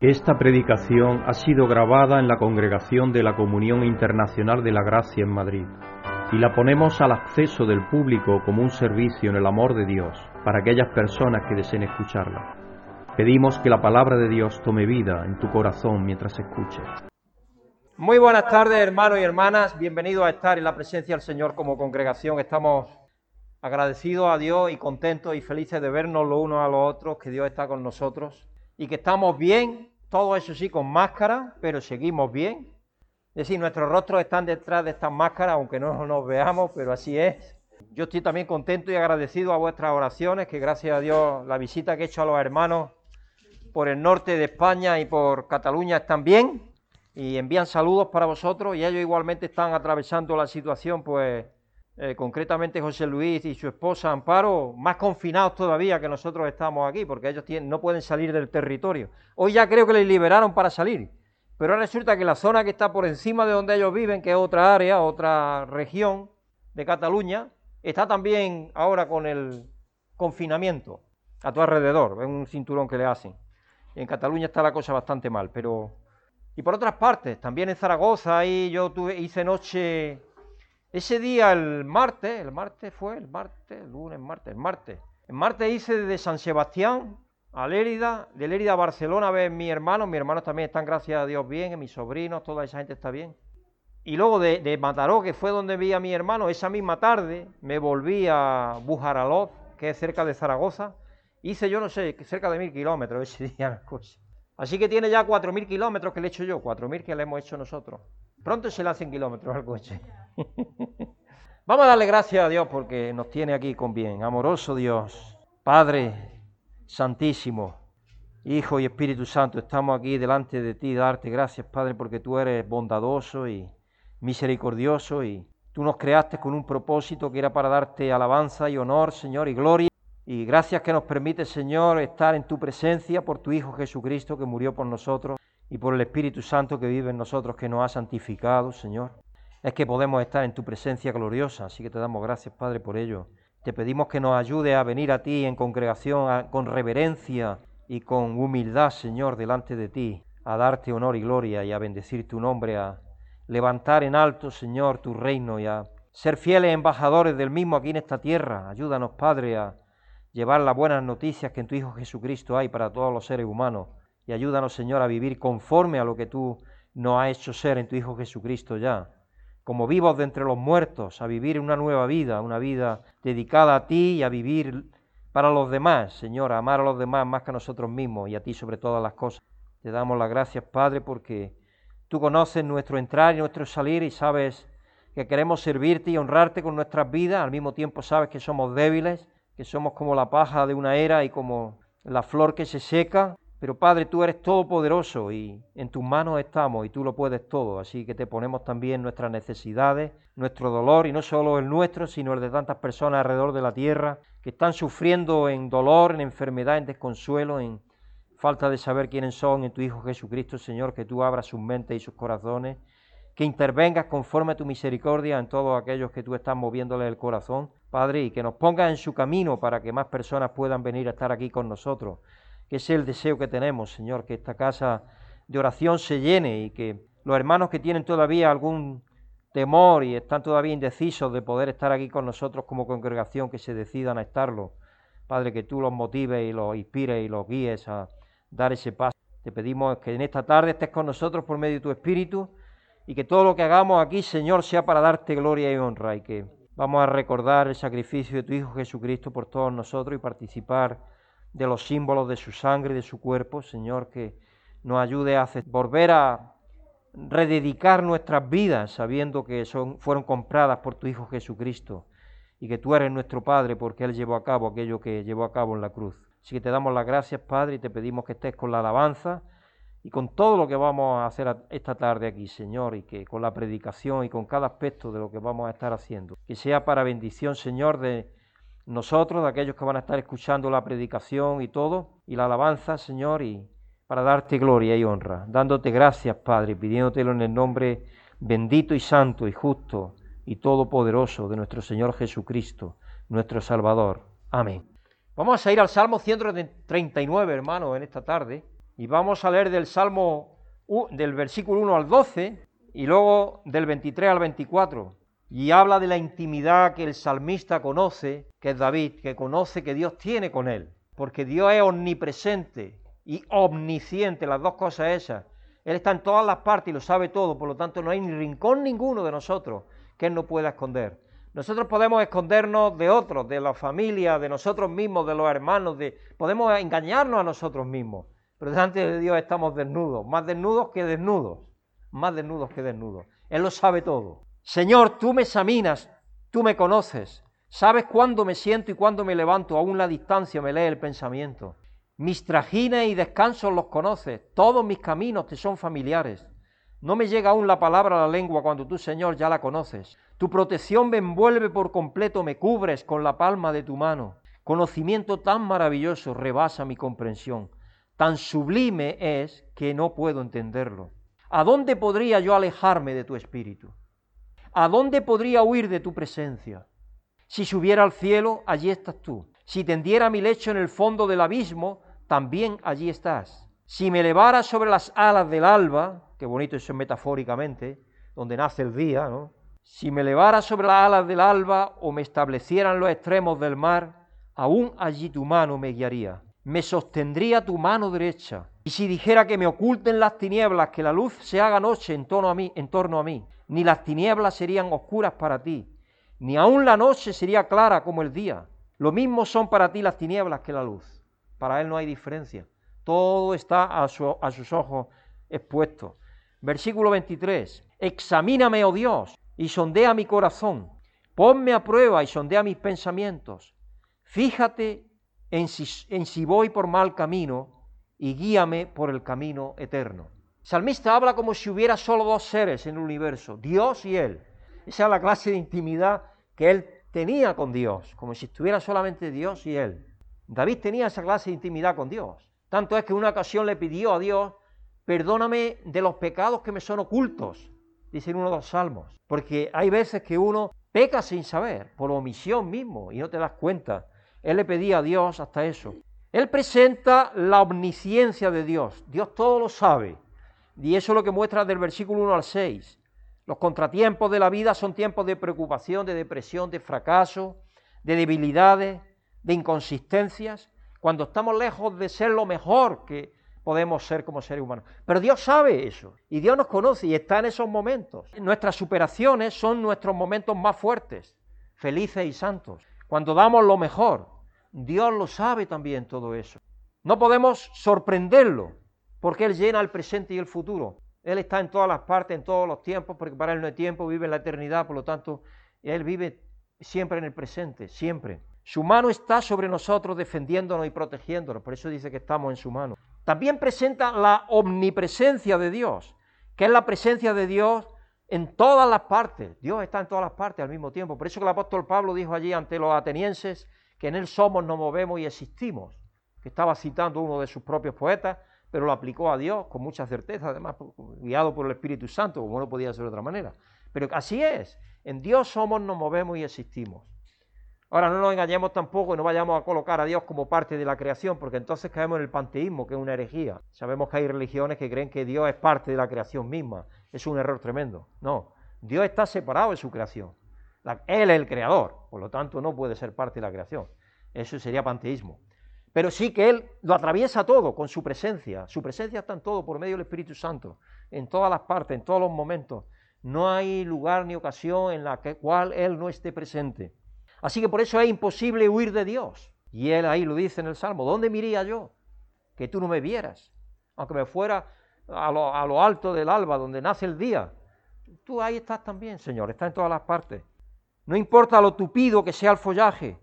Esta predicación ha sido grabada en la congregación de la Comunión Internacional de la Gracia en Madrid y la ponemos al acceso del público como un servicio en el amor de Dios para aquellas personas que deseen escucharla. Pedimos que la palabra de Dios tome vida en tu corazón mientras escuches. Muy buenas tardes, hermanos y hermanas. Bienvenidos a estar en la presencia del Señor como congregación. Estamos agradecidos a Dios y contentos y felices de vernos los unos a los otros, que Dios está con nosotros y que estamos bien, todo eso sí con máscara, pero seguimos bien. Es decir, nuestros rostros están detrás de estas máscaras, aunque no nos veamos, pero así es. Yo estoy también contento y agradecido a vuestras oraciones, que gracias a Dios la visita que he hecho a los hermanos por el norte de España y por Cataluña están bien y envían saludos para vosotros y ellos igualmente están atravesando la situación pues eh, concretamente José Luis y su esposa Amparo, más confinados todavía que nosotros estamos aquí, porque ellos no pueden salir del territorio. Hoy ya creo que les liberaron para salir, pero resulta que la zona que está por encima de donde ellos viven, que es otra área, otra región de Cataluña, está también ahora con el confinamiento a tu alrededor, es un cinturón que le hacen. En Cataluña está la cosa bastante mal, pero... Y por otras partes, también en Zaragoza, ahí yo tuve, hice noche ese día, el martes, el martes fue, el martes, el lunes, martes, el martes. El martes hice de San Sebastián a Lérida, de Lérida a Barcelona a ver mi hermano, mis hermanos también están, gracias a Dios, bien, mis sobrinos, toda esa gente está bien. Y luego de, Mataró, que fue donde vi a mi hermano, esa misma tarde me volví a Bujaralot, que es cerca de Zaragoza. Hice, yo no sé, cerca de mil kilómetros ese día. Así que tiene ya cuatro mil kilómetros que le he hecho yo, cuatro mil que le hemos hecho nosotros. Pronto se le hacen kilómetros al coche. Vamos a darle gracias a Dios porque nos tiene aquí con bien. Amoroso Dios, Padre Santísimo, Hijo y Espíritu Santo, estamos aquí delante de ti, darte gracias, Padre, porque tú eres bondadoso y misericordioso y tú nos creaste con un propósito que era para darte alabanza y honor, Señor, y gloria. Y gracias que nos permite, Señor, estar en tu presencia por tu Hijo Jesucristo que murió por nosotros y por el Espíritu Santo que vive en nosotros, que nos ha santificado, Señor es que podemos estar en tu presencia gloriosa. Así que te damos gracias, Padre, por ello. Te pedimos que nos ayude a venir a ti en congregación con reverencia y con humildad, Señor, delante de ti, a darte honor y gloria y a bendecir tu nombre, a levantar en alto, Señor, tu reino y a ser fieles embajadores del mismo aquí en esta tierra. Ayúdanos, Padre, a llevar las buenas noticias que en tu Hijo Jesucristo hay para todos los seres humanos. Y ayúdanos, Señor, a vivir conforme a lo que tú nos has hecho ser en tu Hijo Jesucristo ya. Como vivos de entre los muertos, a vivir una nueva vida, una vida dedicada a ti y a vivir para los demás, Señor, a amar a los demás más que a nosotros mismos y a ti sobre todas las cosas. Te damos las gracias, Padre, porque tú conoces nuestro entrar y nuestro salir y sabes que queremos servirte y honrarte con nuestras vidas, al mismo tiempo sabes que somos débiles, que somos como la paja de una era y como la flor que se seca, pero Padre, tú eres todopoderoso y en tus manos estamos y tú lo puedes todo. Así que te ponemos también nuestras necesidades, nuestro dolor y no solo el nuestro, sino el de tantas personas alrededor de la tierra que están sufriendo en dolor, en enfermedad, en desconsuelo, en falta de saber quiénes son en tu Hijo Jesucristo, Señor, que tú abras sus mentes y sus corazones, que intervengas conforme a tu misericordia en todos aquellos que tú estás moviéndole el corazón, Padre, y que nos pongas en su camino para que más personas puedan venir a estar aquí con nosotros que es el deseo que tenemos, Señor, que esta casa de oración se llene y que los hermanos que tienen todavía algún temor y están todavía indecisos de poder estar aquí con nosotros como congregación, que se decidan a estarlo. Padre, que tú los motives y los inspires y los guíes a dar ese paso. Te pedimos que en esta tarde estés con nosotros por medio de tu Espíritu y que todo lo que hagamos aquí, Señor, sea para darte gloria y honra y que vamos a recordar el sacrificio de tu Hijo Jesucristo por todos nosotros y participar de los símbolos de su sangre y de su cuerpo, Señor, que nos ayude a volver a rededicar nuestras vidas sabiendo que son, fueron compradas por tu Hijo Jesucristo y que tú eres nuestro Padre porque Él llevó a cabo aquello que llevó a cabo en la cruz. Así que te damos las gracias, Padre, y te pedimos que estés con la alabanza y con todo lo que vamos a hacer esta tarde aquí, Señor, y que con la predicación y con cada aspecto de lo que vamos a estar haciendo, que sea para bendición, Señor, de nosotros, de aquellos que van a estar escuchando la predicación y todo, y la alabanza, Señor, y para darte gloria y honra, dándote gracias, Padre, pidiéndotelo en el nombre bendito y santo y justo y todopoderoso de nuestro Señor Jesucristo, nuestro Salvador. Amén. Vamos a ir al Salmo 139, hermano, en esta tarde. Y vamos a leer del Salmo del versículo 1 al 12 y luego del 23 al 24. Y habla de la intimidad que el salmista conoce, que es David, que conoce que Dios tiene con él. Porque Dios es omnipresente y omnisciente, las dos cosas esas. Él está en todas las partes y lo sabe todo, por lo tanto no hay ni rincón ninguno de nosotros que Él no pueda esconder. Nosotros podemos escondernos de otros, de la familia, de nosotros mismos, de los hermanos, de... podemos engañarnos a nosotros mismos, pero delante de Dios estamos desnudos, más desnudos que desnudos, más desnudos que desnudos. Él lo sabe todo. Señor, tú me examinas, tú me conoces, sabes cuándo me siento y cuándo me levanto, aún la distancia me lee el pensamiento. Mis trajines y descansos los conoces, todos mis caminos te son familiares. No me llega aún la palabra a la lengua cuando tú, Señor, ya la conoces. Tu protección me envuelve por completo, me cubres con la palma de tu mano. Conocimiento tan maravilloso rebasa mi comprensión. Tan sublime es que no puedo entenderlo. ¿A dónde podría yo alejarme de tu espíritu? ¿A dónde podría huir de tu presencia? Si subiera al cielo, allí estás tú. Si tendiera mi lecho en el fondo del abismo, también allí estás. Si me elevara sobre las alas del alba, qué bonito eso metafóricamente, donde nace el día, ¿no? Si me elevara sobre las alas del alba o me establecieran los extremos del mar, aún allí tu mano me guiaría. Me sostendría tu mano derecha. Y si dijera que me oculten las tinieblas, que la luz se haga noche en torno a mí, en torno a mí, ni las tinieblas serían oscuras para ti, ni aún la noche sería clara como el día. Lo mismo son para ti las tinieblas que la luz. Para Él no hay diferencia. Todo está a, sus ojos expuesto. Versículo 23. Examíname, oh Dios, y sondea mi corazón. Ponme a prueba y sondea mis pensamientos. Fíjate en si voy por mal camino y guíame por el camino eterno. Salmista habla como si hubiera solo dos seres en el universo, Dios y Él. Esa es la clase de intimidad que Él tenía con Dios, como si estuviera solamente Dios y Él. David tenía esa clase de intimidad con Dios. Tanto es que una ocasión le pidió a Dios, perdóname de los pecados que me son ocultos, dice en uno de los salmos. Porque hay veces que uno peca sin saber, por omisión mismo, y no te das cuenta. Él le pedía a Dios hasta eso. Él presenta la omnisciencia de Dios. Dios todo lo sabe. Y eso es lo que muestra del versículo 1 al 6. Los contratiempos de la vida son tiempos de preocupación, de depresión, de fracaso, de debilidades, de inconsistencias, cuando estamos lejos de ser lo mejor que podemos ser como seres humanos. Pero Dios sabe eso y Dios nos conoce y está en esos momentos. Nuestras superaciones son nuestros momentos más fuertes, felices y santos. Cuando damos lo mejor, Dios lo sabe también todo eso. No podemos sorprenderlo porque Él llena el presente y el futuro. Él está en todas las partes, en todos los tiempos, porque para Él no hay tiempo, vive en la eternidad, por lo tanto, Él vive siempre en el presente, siempre. Su mano está sobre nosotros defendiéndonos y protegiéndonos, por eso dice que estamos en su mano. También presenta la omnipresencia de Dios, que es la presencia de Dios en todas las partes. Dios está en todas las partes al mismo tiempo. Por eso que el apóstol Pablo dijo allí ante los atenienses que en Él somos, nos movemos y existimos. Que estaba citando uno de sus propios poetas, pero lo aplicó a Dios con mucha certeza, además guiado por el Espíritu Santo, como no podía ser de otra manera. Pero así es. En Dios somos, nos movemos y existimos. Ahora no nos engañemos tampoco y no vayamos a colocar a Dios como parte de la creación, porque entonces caemos en el panteísmo, que es una herejía. Sabemos que hay religiones que creen que Dios es parte de la creación misma. Es un error tremendo. No, Dios está separado de su creación. él es el creador, por lo tanto no puede ser parte de la creación. Eso sería panteísmo. Pero sí que Él lo atraviesa todo con su presencia. Su presencia está en todo por medio del Espíritu Santo, en todas las partes, en todos los momentos. No hay lugar ni ocasión en la cual Él no esté presente. Así que por eso es imposible huir de Dios. Y él ahí lo dice en el Salmo, ¿dónde me iría yo? Que tú no me vieras, aunque me fuera a lo, alto del alba, donde nace el día. Tú ahí estás también, Señor, está en todas las partes. No importa lo tupido que sea el follaje,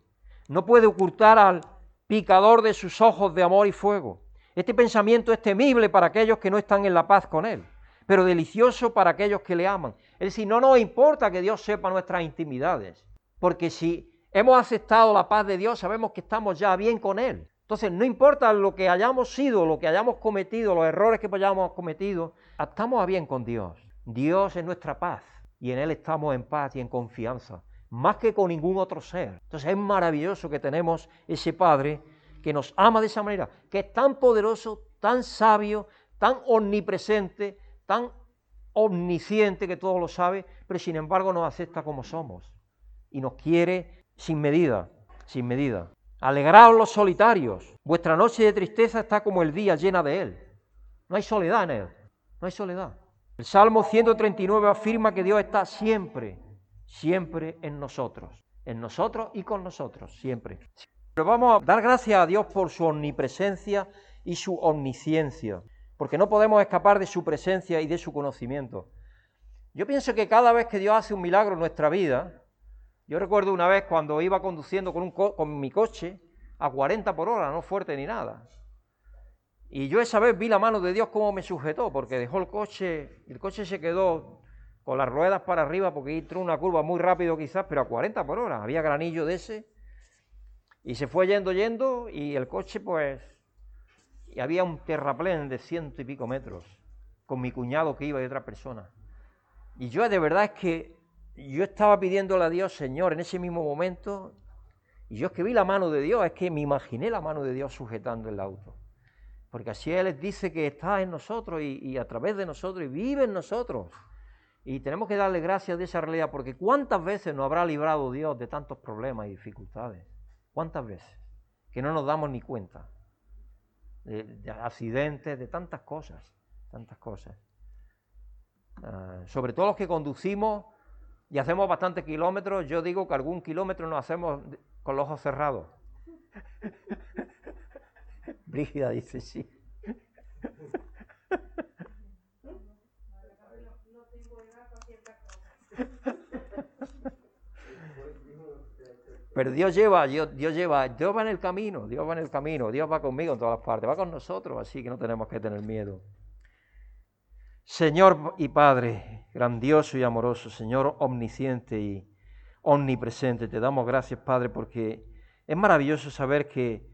no puede ocultar al picador de sus ojos de amor y fuego. Este pensamiento es temible para aquellos que no están en la paz con Él, pero delicioso para aquellos que le aman. Es decir, no nos importa que Dios sepa nuestras intimidades porque si hemos aceptado la paz de Dios, sabemos que estamos ya bien con Él. Entonces, no importa lo que hayamos sido, lo que hayamos cometido, los errores que hayamos cometido, estamos a bien con Dios. Dios es nuestra paz y en Él estamos en paz y en confianza, más que con ningún otro ser. Entonces, es maravilloso que tenemos ese Padre que nos ama de esa manera, que es tan poderoso, tan sabio, tan omnipresente, tan omnisciente que todo lo sabe, pero sin embargo nos acepta como somos y nos quiere sin medida, sin medida. Alegraos los solitarios, vuestra noche de tristeza está como el día llena de él. No hay soledad en él, no hay soledad. El Salmo 139 afirma que Dios está siempre, siempre en nosotros, en nosotros y con nosotros, siempre. Pero vamos a dar gracias a Dios por su omnipresencia y su omnisciencia, porque no podemos escapar de su presencia y de su conocimiento. Yo pienso que cada vez que Dios hace un milagro en nuestra vida, yo recuerdo una vez cuando iba conduciendo con, un con mi coche a 40 por hora, no fuerte ni nada. Y yo esa vez vi la mano de Dios cómo me sujetó, porque dejó el coche, el coche se quedó con las ruedas para arriba, porque entró una curva muy rápido quizás, pero a 40 por hora, había granillo de ese, y se fue yendo, yendo, y el coche pues, y había un terraplén de ciento y pico metros, con mi cuñado que iba y otra persona. Y yo de verdad es que yo estaba pidiéndole a Dios, Señor, en ese mismo momento, y yo es que vi la mano de Dios, es que me imaginé la mano de Dios sujetando el auto. Porque así Él dice que está en nosotros y, a través de nosotros y vive en nosotros. Y tenemos que darle gracias de esa realidad, porque ¿cuántas veces nos habrá librado Dios de tantos problemas y dificultades? ¿Cuántas veces? Que no nos damos ni cuenta. De, accidentes, de tantas cosas, tantas cosas. Ah, sobre todo los que conducimos y hacemos bastantes kilómetros, yo digo que algún kilómetro nos hacemos con los ojos cerrados. Brígida dice sí. Pero Dios lleva, Dios, lleva, Dios va en el camino, Dios va en el camino, Dios va conmigo en todas las partes, va con nosotros, así que no tenemos que tener miedo. Señor y Padre, grandioso y amoroso, Señor omnisciente y omnipresente, te damos gracias, Padre, porque es maravilloso saber que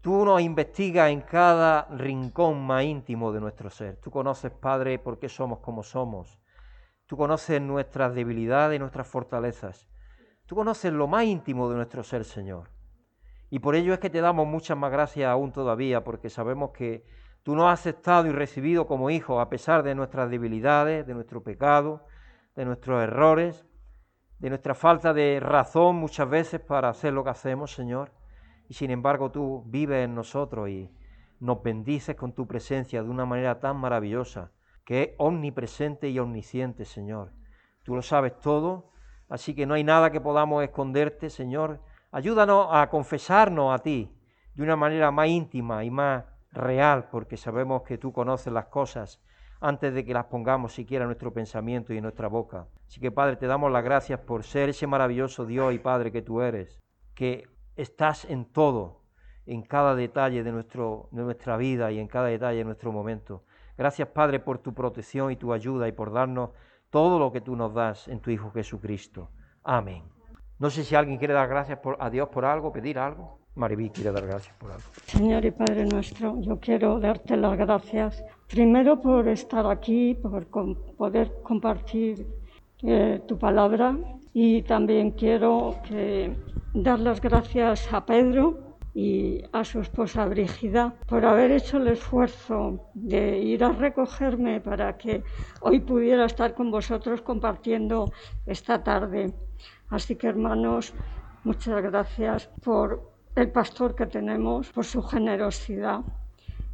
tú nos investigas en cada rincón más íntimo de nuestro ser. Tú conoces, Padre, por qué somos como somos. Tú conoces nuestras debilidades y nuestras fortalezas. Tú conoces lo más íntimo de nuestro ser, Señor. Y por ello es que te damos muchas más gracias aún todavía, porque sabemos que Tú nos has aceptado y recibido como hijos a pesar de nuestras debilidades, de nuestro pecado, de nuestros errores, de nuestra falta de razón muchas veces para hacer lo que hacemos, Señor. Y sin embargo tú vives en nosotros y nos bendices con tu presencia de una manera tan maravillosa, que es omnipresente y omnisciente, Señor. Tú lo sabes todo, así que no hay nada que podamos esconderte, Señor. Ayúdanos a confesarnos a ti de una manera más íntima y más real, porque sabemos que tú conoces las cosas antes de que las pongamos siquiera en nuestro pensamiento y en nuestra boca. Así que Padre, te damos las gracias por ser ese maravilloso Dios y Padre que tú eres, que estás en todo, en cada detalle de, nuestro, de nuestra vida y en cada detalle de nuestro momento. Gracias Padre por tu protección y tu ayuda y por darnos todo lo que tú nos das en tu Hijo Jesucristo. Amén. No sé si alguien quiere dar gracias a Dios por algo, pedir algo. Mariví quiere dar gracias por algo. Señor y Padre nuestro, yo quiero darte las gracias primero por estar aquí, por poder compartir eh, tu palabra y también quiero dar las gracias a Pedro y a su esposa Brígida por haber hecho el esfuerzo de ir a recogerme para que hoy pudiera estar con vosotros compartiendo esta tarde. Así que hermanos, muchas gracias por el pastor que tenemos, por su generosidad.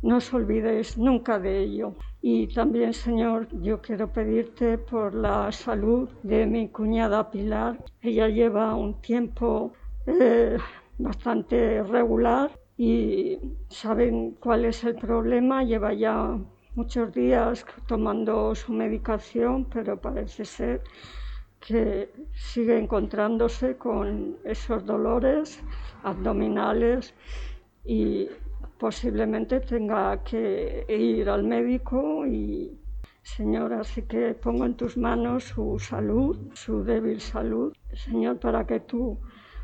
No os olvidéis nunca de ello. Y también, Señor, yo quiero pedirte por la salud de mi cuñada Pilar. Ella lleva un tiempo eh, bastante regular y saben cuál es el problema. Lleva ya muchos días tomando su medicación, pero parece ser que sigue encontrándose con esos dolores abdominales y posiblemente tenga que ir al médico y Señor, así que pongo en tus manos su salud, su débil salud, Señor, para que tú,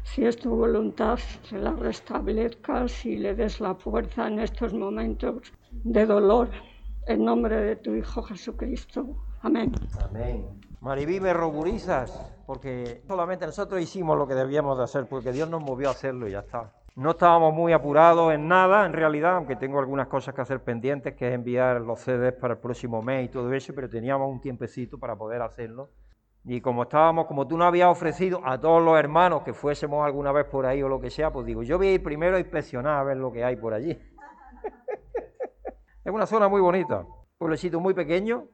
si es tu voluntad, se la restablezcas y le des la fuerza en estos momentos de dolor, en nombre de tu Hijo Jesucristo. Amén. Amén. Maribí, me ruborizas, porque solamente nosotros hicimos lo que debíamos de hacer, porque Dios nos movió a hacerlo y ya está. No estábamos muy apurados en nada, en realidad, aunque tengo algunas cosas que hacer pendientes, que es enviar los CDs para el próximo mes y todo eso, pero teníamos un tiempecito para poder hacerlo. Y como estábamos, como tú no habías ofrecido a todos los hermanos que fuésemos alguna vez por ahí o lo que sea, pues digo, yo voy a ir primero a inspeccionar a ver lo que hay por allí. es una zona muy bonita, pueblecito muy pequeño,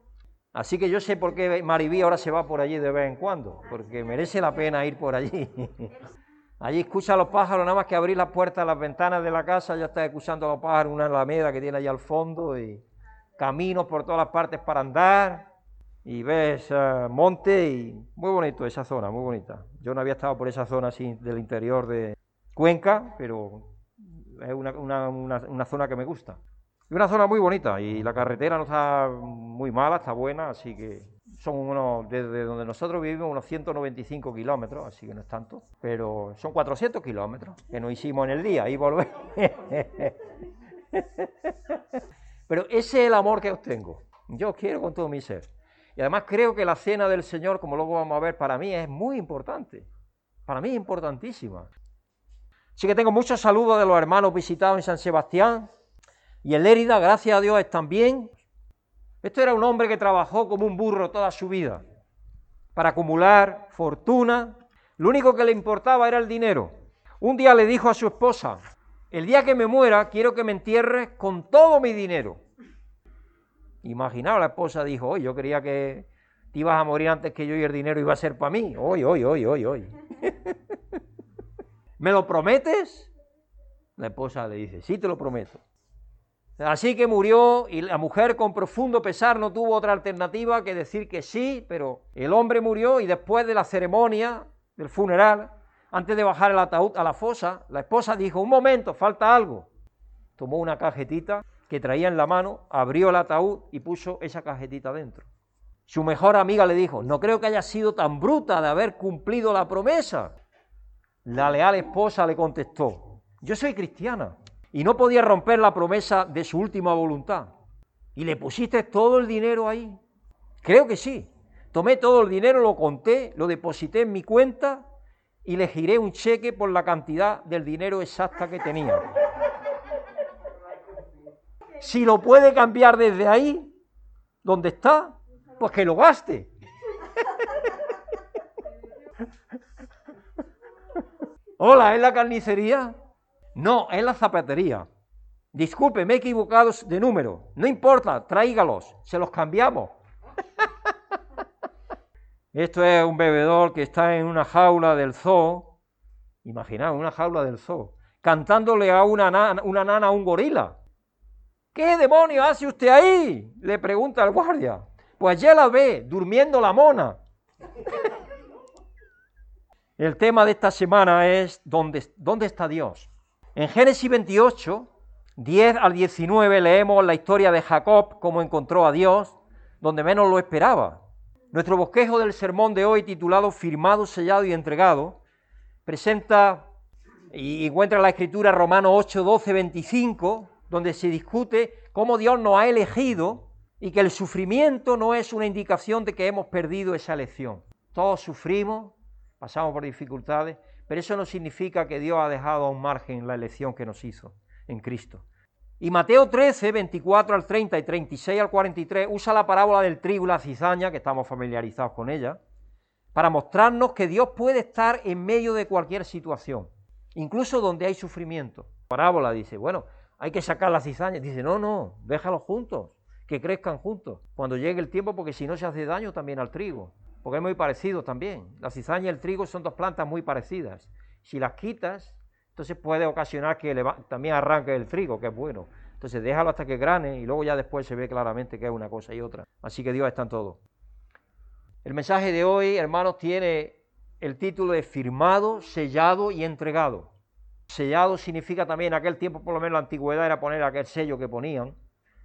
así que yo sé por qué Maribí ahora se va por allí de vez en cuando, porque merece la pena ir por allí. Allí escucha a los pájaros, nada más que abrir las puertas, las ventanas de la casa, ya está escuchando a los pájaros, una alameda que tiene allá al fondo y caminos por todas las partes para andar y ves uh, monte y muy bonito esa zona, muy bonita. Yo no había estado por esa zona así del interior de Cuenca, pero es una, una, una zona que me gusta. Es una zona muy bonita y la carretera no está muy mala, está buena, así que son unos, desde donde nosotros vivimos, unos 195 kilómetros, así que no es tanto, pero son 400 kilómetros que nos hicimos en el día y volver. pero ese es el amor que os tengo. Yo quiero con todo mi ser. Y además creo que la cena del Señor, como luego vamos a ver, para mí es muy importante. Para mí es importantísima. Así que tengo muchos saludos de los hermanos visitados en San Sebastián. Y en Lérida, gracias a Dios, están bien. Esto era un hombre que trabajó como un burro toda su vida para acumular fortuna. Lo único que le importaba era el dinero. Un día le dijo a su esposa, el día que me muera quiero que me entierres con todo mi dinero. Imaginaos, la esposa dijo, hoy yo creía que te ibas a morir antes que yo y el dinero iba a ser para mí. Hoy, hoy, hoy, hoy, hoy. ¿Me lo prometes? La esposa le dice, sí te lo prometo. Así que murió y la mujer con profundo pesar no tuvo otra alternativa que decir que sí, pero el hombre murió y después de la ceremonia del funeral, antes de bajar el ataúd a la fosa, la esposa dijo, un momento, falta algo. Tomó una cajetita que traía en la mano, abrió el ataúd y puso esa cajetita dentro. Su mejor amiga le dijo, no creo que haya sido tan bruta de haber cumplido la promesa. La leal esposa le contestó, yo soy cristiana y no podía romper la promesa de su última voluntad. ¿Y le pusiste todo el dinero ahí? Creo que sí. Tomé todo el dinero, lo conté, lo deposité en mi cuenta y le giré un cheque por la cantidad del dinero exacta que tenía. Si lo puede cambiar desde ahí, donde está, pues que lo gaste. Hola, ¿es la carnicería? No, es la zapatería. Disculpe, me he equivocado de número. No importa, tráigalos, se los cambiamos. Esto es un bebedor que está en una jaula del zoo. Imaginaos, una jaula del zoo. Cantándole a una nana, una nana a un gorila. ¿Qué demonios hace usted ahí? Le pregunta el guardia. Pues ya la ve, durmiendo la mona. El tema de esta semana es ¿dónde, dónde está Dios? En Génesis 28, 10 al 19 leemos la historia de Jacob, cómo encontró a Dios, donde menos lo esperaba. Nuestro bosquejo del sermón de hoy, titulado Firmado, sellado y entregado, presenta y encuentra la escritura Romanos 8, 12, 25, donde se discute cómo Dios nos ha elegido y que el sufrimiento no es una indicación de que hemos perdido esa elección. Todos sufrimos, pasamos por dificultades, pero eso no significa que Dios ha dejado a un margen la elección que nos hizo en Cristo. Y Mateo 13, 24 al 30 y 36 al 43 usa la parábola del trigo la cizaña, que estamos familiarizados con ella, para mostrarnos que Dios puede estar en medio de cualquier situación, incluso donde hay sufrimiento. La parábola dice, bueno, hay que sacar la cizaña. Dice, no, no, déjalos juntos, que crezcan juntos, cuando llegue el tiempo, porque si no se hace daño también al trigo porque es muy parecido también. La cizaña y el trigo son dos plantas muy parecidas. Si las quitas, entonces puede ocasionar que también arranque el trigo, que es bueno. Entonces déjalo hasta que grane y luego ya después se ve claramente que es una cosa y otra. Así que Dios está en todo. El mensaje de hoy, hermanos, tiene el título de firmado, sellado y entregado. Sellado significa también, en aquel tiempo, por lo menos la antigüedad, era poner aquel sello que ponían.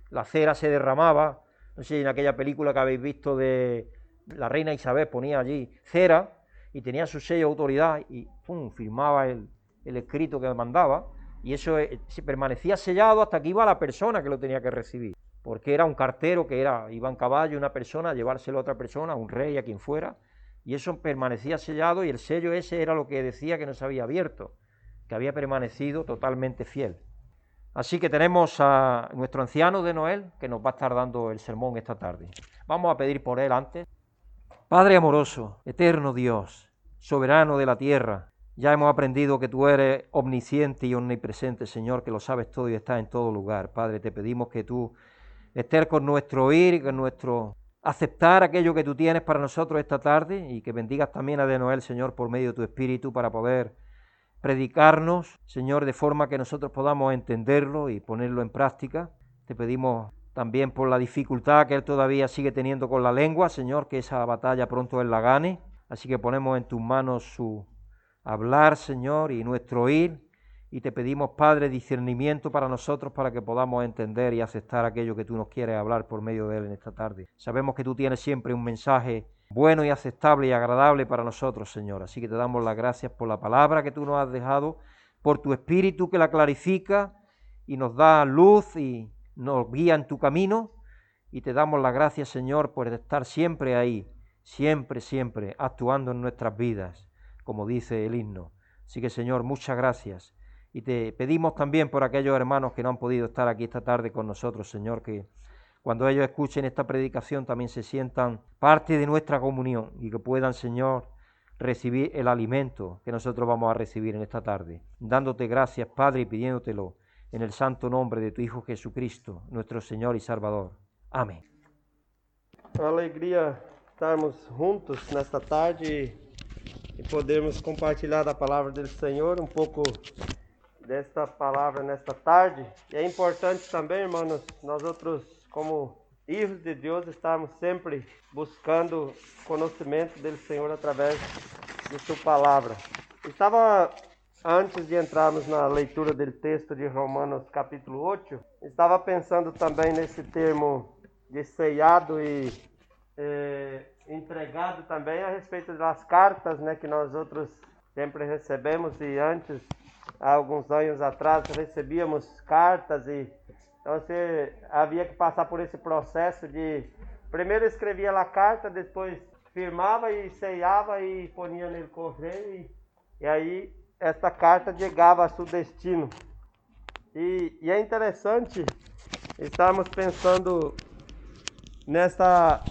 La cera se derramaba. No sé, en aquella película que habéis visto de la reina Isabel ponía allí cera y tenía su sello de autoridad y pum, firmaba el, escrito que mandaba y eso eh, permanecía sellado hasta que iba la persona que lo tenía que recibir, porque era un cartero que era, iba en caballo una persona a llevárselo a otra persona, a un rey, a quien fuera, y eso permanecía sellado y el sello ese era lo que decía que no se había abierto. Que había permanecido totalmente fiel. Así que tenemos a nuestro anciano de Noel que nos va a estar dando el sermón esta tarde. Vamos a pedir por él antes. Padre amoroso, eterno Dios, soberano de la tierra, ya hemos aprendido que tú eres omnisciente y omnipresente, Señor, que lo sabes todo y estás en todo lugar. Padre, te pedimos que tú estés con nuestro oír con nuestro aceptar aquello que tú tienes para nosotros esta tarde y que bendigas también a de Noel, Señor, por medio de tu Espíritu para poder predicarnos, Señor, de forma que nosotros podamos entenderlo y ponerlo en práctica. Te pedimos también por la dificultad que él todavía sigue teniendo con la lengua, Señor, que esa batalla pronto él la gane. Así que ponemos en tus manos su hablar, Señor, y nuestro oír. Y te pedimos, Padre, discernimiento para nosotros para que podamos entender y aceptar aquello que tú nos quieres hablar por medio de él en esta tarde. Sabemos que tú tienes siempre un mensaje bueno y aceptable y agradable para nosotros, Señor. Así que te damos las gracias por la palabra que tú nos has dejado, por tu espíritu que la clarifica y nos da luz y nos guía en tu camino. Y te damos las gracias, Señor, por estar siempre ahí, siempre, siempre actuando en nuestras vidas, como dice el himno. Así que, Señor, muchas gracias. Y te pedimos también por aquellos hermanos que no han podido estar aquí esta tarde con nosotros, Señor, que cuando ellos escuchen esta predicación también se sientan parte de nuestra comunión y que puedan, Señor, recibir el alimento que nosotros vamos a recibir en esta tarde. Dándote gracias, Padre, y pidiéndotelo en el santo nombre de tu Hijo Jesucristo, nuestro Señor y Salvador. Amén. Alegría estarmos juntos nesta tarde e podermos compartilhar a palavra do Senhor, um pouco desta palavra nesta tarde. E é importante também, irmãos, nós como filhos de Deus, estamos sempre buscando conhecimento do Senhor através de Sua palavra. Estava, antes de entrarmos na leitura do texto de Romanos capítulo 8, estava pensando também nesse termo de ceiado e entregado também a respeito das cartas né, que nós outros sempre recebemos e antes, há alguns anos atrás, recebíamos cartas e então você havia que passar por esse processo de primeiro escrevia a carta, depois firmava e ceiava e ponia nele correio e, e aí esta carta chegava a seu destino. E, e é interessante estarmos pensando nessa,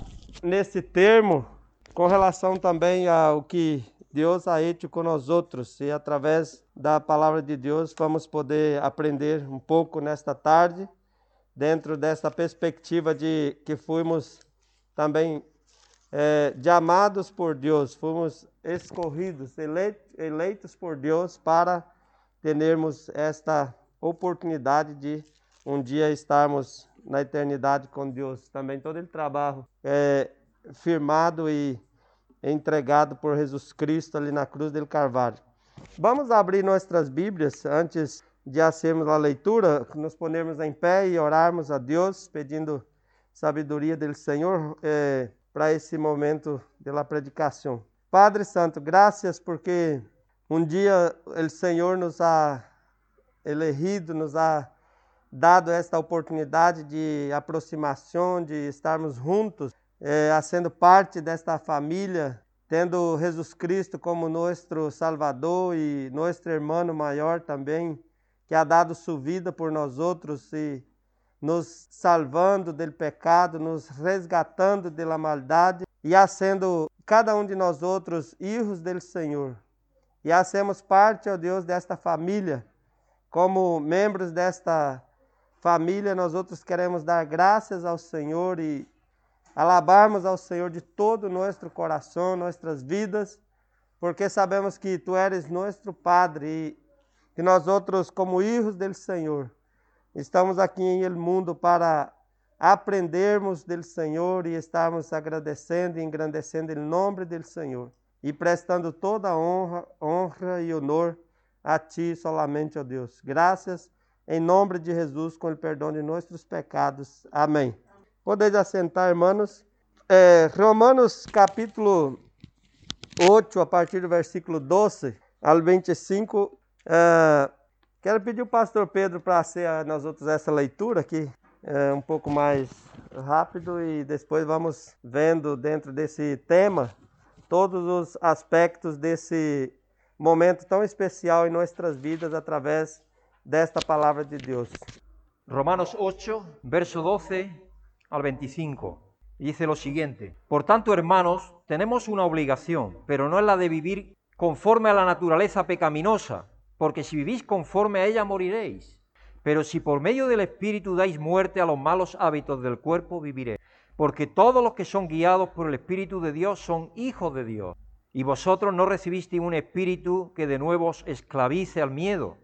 nesse termo com relação também ao que Deus ha hecho com nós outros e através da palavra de Deus vamos poder aprender um pouco nesta tarde dentro dessa perspectiva de que fomos também é, de amados por Deus, fomos escorridos, eleitos, eleitos por Deus para termos esta oportunidade de um dia estarmos na eternidade com Deus. Também todo o trabalho é firmado e entregado por Jesus Cristo ali na cruz do Carvalho. Vamos abrir nossas Bíblias antes de fazermos a leitura, nos ponermos em pé e orarmos a Deus, pedindo sabedoria do Senhor eh, para esse momento da predicação. Padre Santo, graças porque um dia o Senhor nos ha elegido, nos ha dado esta oportunidade de aproximação, de estarmos juntos, eh, sendo parte desta família, tendo Jesus Cristo como nosso Salvador e nosso irmão maior também que ha dado sua vida por nós outros e nos salvando do pecado, nos resgatando da maldade e sendo cada um de nós outros filhos do Senhor. E hacemos parte, ó Deus, desta família. Como membros desta família, nós outros queremos dar graças ao Senhor e alabarmos ao Senhor de todo o nosso coração, nossas vidas, porque sabemos que Tu eres nosso Padre e que nós outros, como filhos do Senhor, estamos aqui em el mundo para aprendermos do Senhor e estarmos agradecendo e engrandecendo o nome do Senhor e prestando toda honra, honra e honor a Ti solamente, ó Deus. Graças em nome de Jesus, com o perdão de nossos pecados. Amém. Podeis assentar, irmãos. É, Romanos capítulo 8, a partir do versículo 12 ao 25, Uh, quero pedir o pastor Pedro para ser nós outros essa leitura aqui uh, um pouco mais rápido e depois vamos vendo dentro desse tema todos os aspectos desse momento tão especial em nossas vidas através desta palavra de Deus. Romanos 8, verso 12 al 25. Dice lo siguiente, por tanto, hermanos, tenemos una obligación, pero no es la de vivir conforme a la naturaleza pecaminosa, porque si vivís conforme a ella moriréis. Pero si por medio del Espíritu dais muerte a los malos hábitos del cuerpo, viviréis. Porque todos los que son guiados por el Espíritu de Dios son hijos de Dios. Y vosotros no recibisteis un espíritu que de nuevo os esclavice al miedo,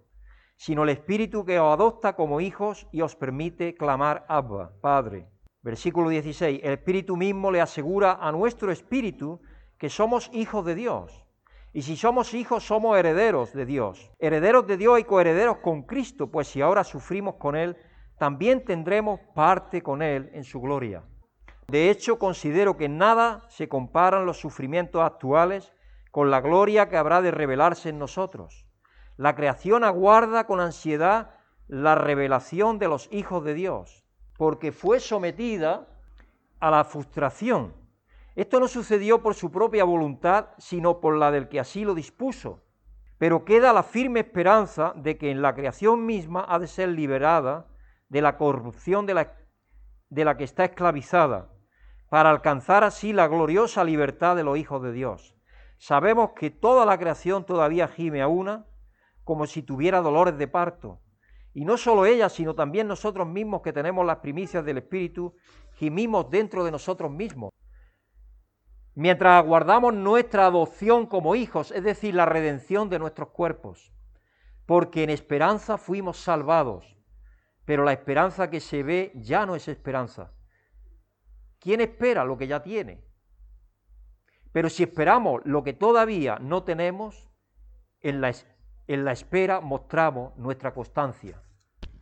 sino el espíritu que os adopta como hijos y os permite clamar Abba, Padre. Versículo 16. El espíritu mismo le asegura a nuestro espíritu que somos hijos de Dios. Y si somos hijos, somos herederos de Dios. Herederos de Dios y coherederos con Cristo, pues si ahora sufrimos con Él, también tendremos parte con Él en su gloria. De hecho, considero que nada se comparan los sufrimientos actuales con la gloria que habrá de revelarse en nosotros. La creación aguarda con ansiedad la revelación de los hijos de Dios, porque fue sometida a la frustración. Esto no sucedió por su propia voluntad, sino por la del que así lo dispuso. Pero queda la firme esperanza de que en la creación misma ha de ser liberada de la corrupción de la, que está esclavizada, para alcanzar así la gloriosa libertad de los hijos de Dios. Sabemos que toda la creación todavía gime a una, como si tuviera dolores de parto. Y no solo ella, sino también nosotros mismos que tenemos las primicias del Espíritu, gimimos dentro de nosotros mismos. Mientras aguardamos nuestra adopción como hijos, es decir, la redención de nuestros cuerpos. Porque en esperanza fuimos salvados, pero la esperanza que se ve ya no es esperanza. ¿Quién espera lo que ya tiene? Pero si esperamos lo que todavía no tenemos, en la, en la espera mostramos nuestra constancia.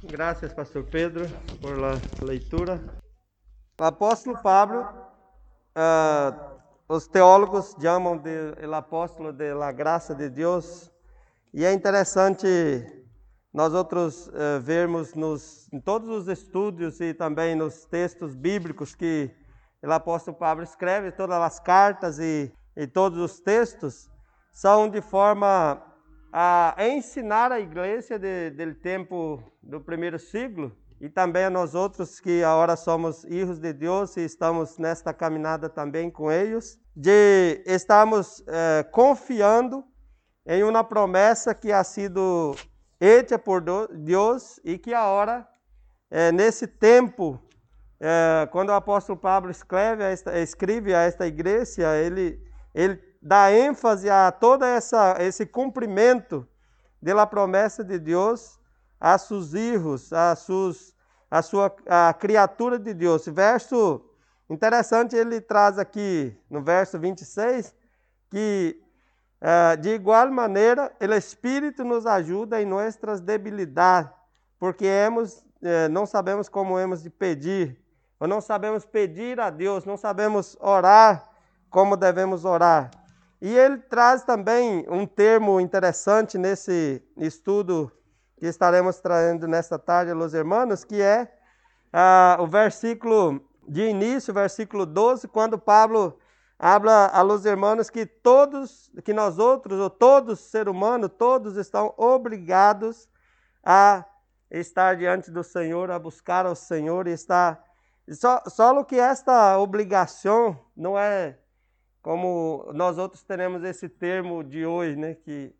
Gracias, Pastor Pedro, por la leitura. O apóstolo Pablo, uh, os teólogos chamam de el apóstolo de la graça de Deus, e é interessante nós outros uh, vermos nos, em todos os estudos e também nos textos bíblicos que o apóstolo Pablo escreve, todas as cartas e, e todos os textos, são de forma a ensinar a igreja de, do tempo do primeiro siglo e também a nós outros que agora somos filhos de Deus e estamos nesta caminhada também com eles, de estarmos eh, confiando em uma promessa que ha sido hecha por Deus e que agora, eh, nesse tempo, eh, quando o apóstolo Pablo escreve a esta, escreve a esta igreja, ele, ele dá ênfase a todo essa, esse cumprimento da promessa de Deus a seus filhos, a, seus, a sua a criatura de Deus. Verso interessante, ele traz aqui no verso 26 que uh, de igual maneira, o Espírito nos ajuda em nossas debilidades, porque hemos, eh, não sabemos como hemos de pedir, ou não sabemos pedir a Deus, não sabemos orar como devemos orar. E ele traz também um termo interessante nesse estudo que estaremos trazendo nesta tarde, los hermanos, que é ah, o versículo de início, versículo 12, quando Pablo habla a los que todos, que nós outros, ou todos, ser humano, todos estão obrigados a estar diante do Senhor, a buscar ao Senhor e estar. Só, só que esta obrigação não é como nós outros teremos esse termo de hoje, né, que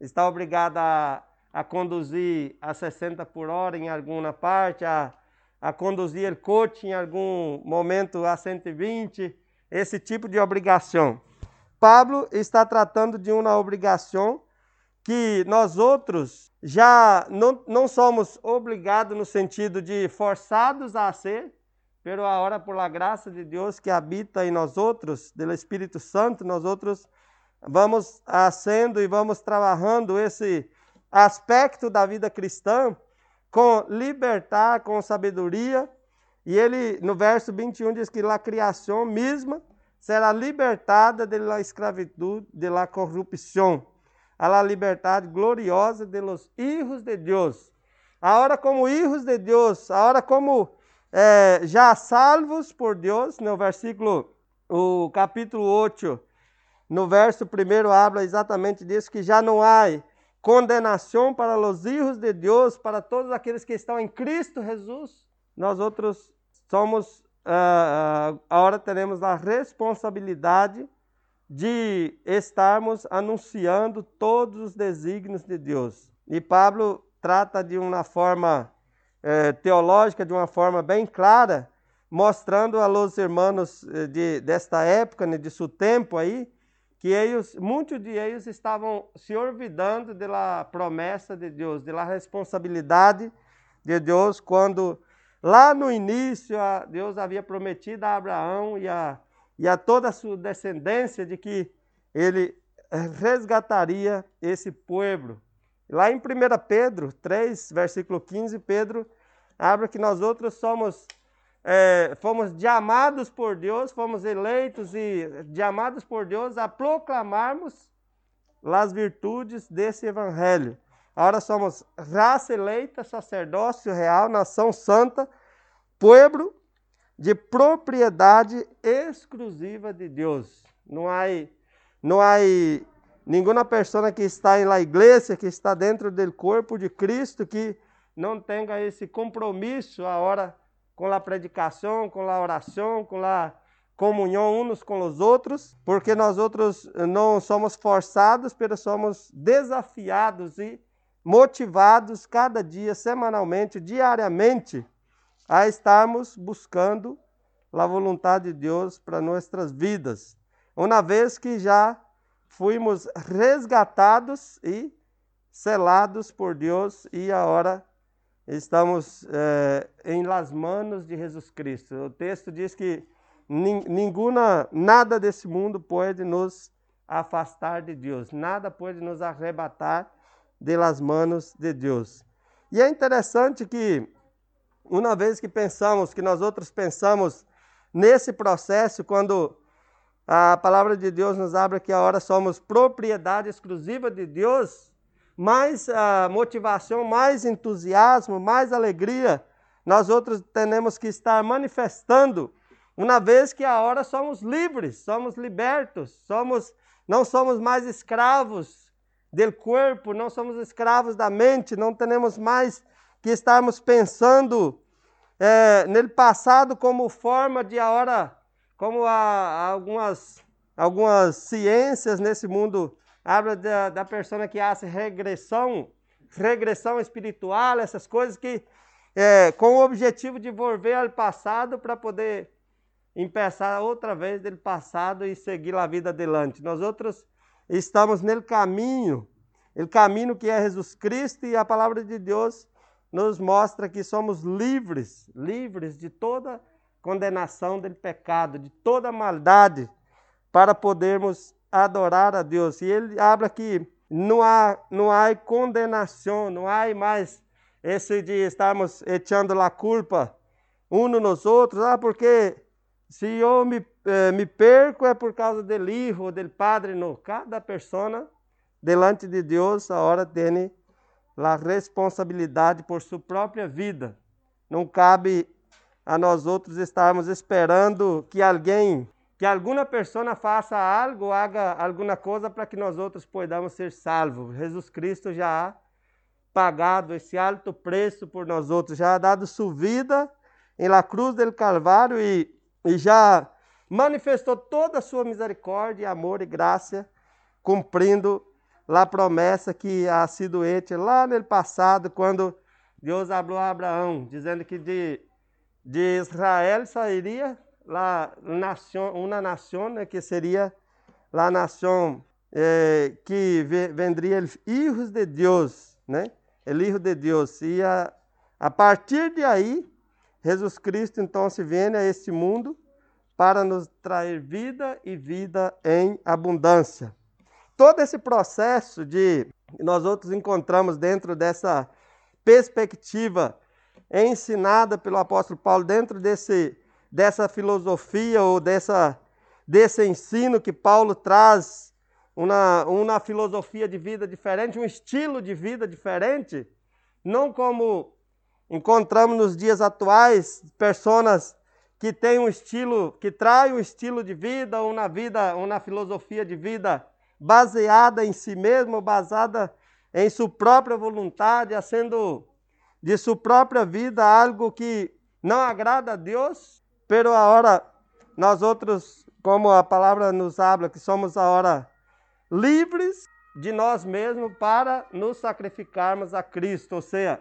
está obrigado a, a conduzir a 60 por hora em alguma parte, a, a conduzir o coche em algum momento a 120, esse tipo de obrigação. Pablo está tratando de uma obrigação que nós outros já não, não somos obrigados no sentido de forçados a ser, pero agora por la graça de Deus que habita em nós outros, do Espírito Santo, nós outros vamos sendo e vamos trabalhando esse aspecto da vida cristã com libertar, com sabedoria. E ele, no verso 21, diz que a criação mesma será libertada da escravidão, da corrupção, a la liberdade gloriosa de los de Deus. Agora, como hijos de Deus, agora, como é, já salvos por Deus, no versículo, o capítulo 8, no verso primeiro habla exatamente disso, que já não há condenação para os filhos de Deus, para todos aqueles que estão em Cristo Jesus. Nós outros somos, uh, agora teremos a responsabilidade de estarmos anunciando todos os desígnios de Deus. E Pablo trata de uma forma eh, teológica, de uma forma bem clara, mostrando a los irmãos eh, de, desta época, né, de seu tempo aí, que eles, muitos de eles estavam se olvidando da promessa de Deus, da responsabilidade de Deus, quando lá no início Deus havia prometido a Abraão e a, e a toda a sua descendência de que ele resgataria esse povo. Lá em 1 Pedro 3, versículo 15, Pedro abre que nós outros somos é, fomos chamados por Deus, fomos eleitos e chamados por Deus a proclamarmos as virtudes desse evangelho. Agora somos raça eleita, sacerdócio real, nação santa, povo de propriedade exclusiva de Deus. Não há, não há nenhuma pessoa que está na igreja, que está dentro do corpo de Cristo, que não tenha esse compromisso a hora com a predicação, com a oração, com a comunhão uns com os outros, porque nós outros não somos forçados, mas somos desafiados e motivados cada dia, semanalmente, diariamente, a estarmos buscando a vontade de Deus para nossas vidas. Uma vez que já fomos resgatados e selados por Deus e agora estamos é, em las manos de Jesus Cristo. O texto diz que nenhuma, nada desse mundo pode nos afastar de Deus, nada pode nos arrebatar de las manos de Deus. E é interessante que, uma vez que pensamos, que nós outros pensamos nesse processo, quando a palavra de Deus nos abre que agora somos propriedade exclusiva de Deus, mais uh, motivação, mais entusiasmo, mais alegria, nós outros temos que estar manifestando, uma vez que a hora somos livres, somos libertos, somos, não somos mais escravos do corpo, não somos escravos da mente, não temos mais que estarmos pensando é, no passado como forma de a hora, como há algumas, algumas ciências nesse mundo habla da, da pessoa que hace regressão, regressão espiritual, essas coisas que é, com o objetivo de volver ao passado para poder empezar outra vez do passado e seguir a vida adiante. Nós outros estamos no caminho, o caminho que é Jesus Cristo e a palavra de Deus nos mostra que somos livres, livres de toda condenação do pecado, de toda maldade, para podermos adorar a Deus. E ele abre aqui, não há, não há condenação, não há mais esse de estarmos echando a culpa uns nos outros, ah, porque se eu me, eh, me perco é por causa do filho, do padre, não. Cada pessoa, delante de Deus, a hora tem a responsabilidade por sua própria vida. Não cabe a nós outros estarmos esperando que alguém que alguma pessoa faça algo, haga alguma coisa para que nós outros podamos ser salvos. Jesus Cristo já ha pagado esse alto preço por nós outros, já ha dado sua vida em la cruz del Calvário e, e já manifestou toda a sua misericórdia, amor e graça, cumprindo a promessa que ha sido hecha lá no passado, quando Deus falou a Abraão, dizendo que de, de Israel sairia la nación, una nación né, que seria a nação eh, que vendria os hijos de Deus, né? El hijo de Deus. E a, a partir de aí, Jesus Cristo então se vem a este mundo para nos trazer vida e vida em abundância. Todo esse processo de nós outros encontramos dentro dessa perspectiva ensinada pelo apóstolo Paulo dentro desse dessa filosofia ou dessa, desse ensino que Paulo traz, uma, uma filosofia de vida diferente, um estilo de vida diferente, não como encontramos nos dias atuais pessoas que tem um estilo, que trai um estilo de vida, uma vida, uma filosofia de vida baseada em si mesmo, baseada em sua própria vontade, sendo de sua própria vida algo que não agrada a Deus, pero agora nós outros, como a palavra nos habla, que somos agora livres de nós mesmos para nos sacrificarmos a Cristo, ou seja,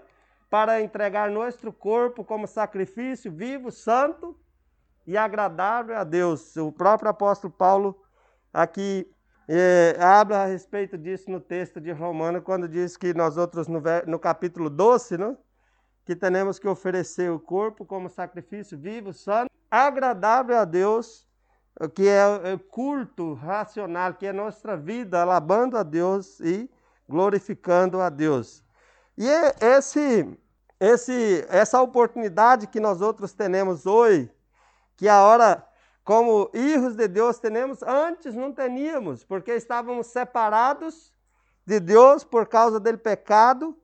para entregar nosso corpo como sacrifício vivo, santo e agradável a Deus. O próprio apóstolo Paulo aqui é, habla a respeito disso no texto de Romano, quando diz que nós outros, no, no capítulo 12, né, que temos que oferecer o corpo como sacrifício vivo, santo, agradável a Deus, que é o culto racional, que é nossa vida, alabando a Deus e glorificando a Deus. E é esse, esse, essa oportunidade que nós outros temos hoje, que a hora como filhos de Deus temos, antes não teníamos, porque estávamos separados de Deus por causa do pecado,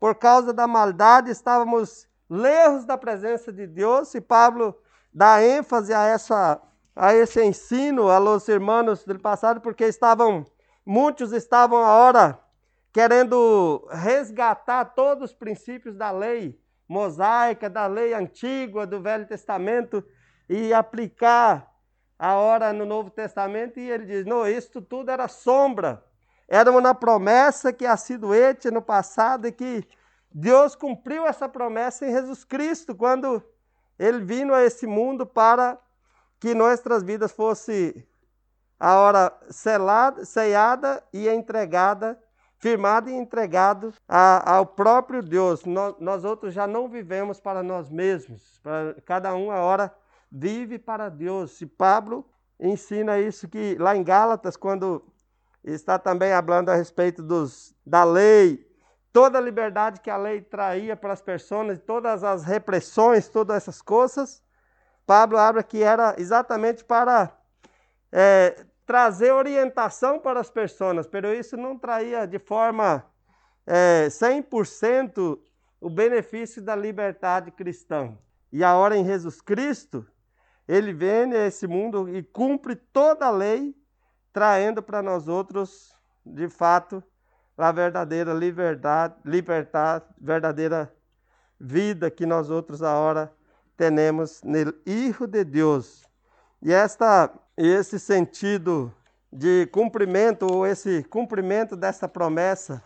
por causa da maldade, estávamos lejos da presença de Deus, e Pablo dá ênfase a, essa, a esse ensino a los irmãos do passado, porque estavam, muitos estavam agora querendo resgatar todos os princípios da lei mosaica, da lei antiga, do Velho Testamento, e aplicar a hora no Novo Testamento, e ele diz: não, isso tudo era sombra. Era uma promessa que ha sido no passado e que Deus cumpriu essa promessa em Jesus Cristo, quando ele vindo a esse mundo para que nossas vidas fosse a hora selada, ceiada e entregada, firmada e entregado a, ao próprio Deus. Nós, nós outros já não vivemos para nós mesmos, para cada um a hora vive para Deus. E Pablo ensina isso que lá em Gálatas, quando está também falando a respeito dos, da lei, toda a liberdade que a lei traía para as pessoas, todas as repressões, todas essas coisas, Pablo abre que era exatamente para é, trazer orientação para as pessoas, mas isso não traía de forma é, 100% o benefício da liberdade cristã. E a hora em Jesus Cristo, ele vem nesse mundo e cumpre toda a lei, traindo para nós outros, de fato, a verdadeira liberdade, liberdade, verdadeira vida que nós outros agora temos no Hijo de Deus. E esta, esse sentido de cumprimento, ou esse cumprimento dessa promessa,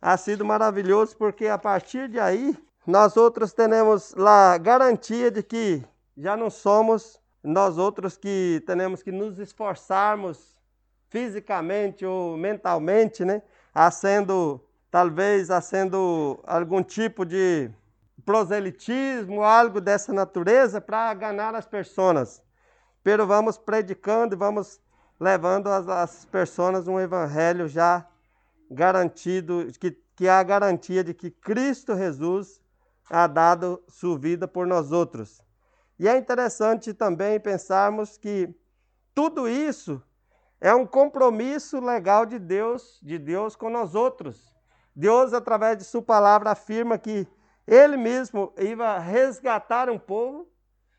ha sido maravilhoso, porque a partir de aí, nós outros temos a garantia de que já não somos nós outros que temos que nos esforçarmos fisicamente ou mentalmente, né? Sendo, talvez, sendo algum tipo de proselitismo, algo dessa natureza para ganhar as pessoas. Pero vamos predicando e vamos levando as, as pessoas um evangelho já garantido, que, que há a garantia de que Cristo Jesus ha dado sua vida por nós outros. E é interessante também pensarmos que tudo isso é um compromisso legal de Deus, de Deus com nós outros. Deus, através de sua palavra, afirma que ele mesmo ia resgatar um povo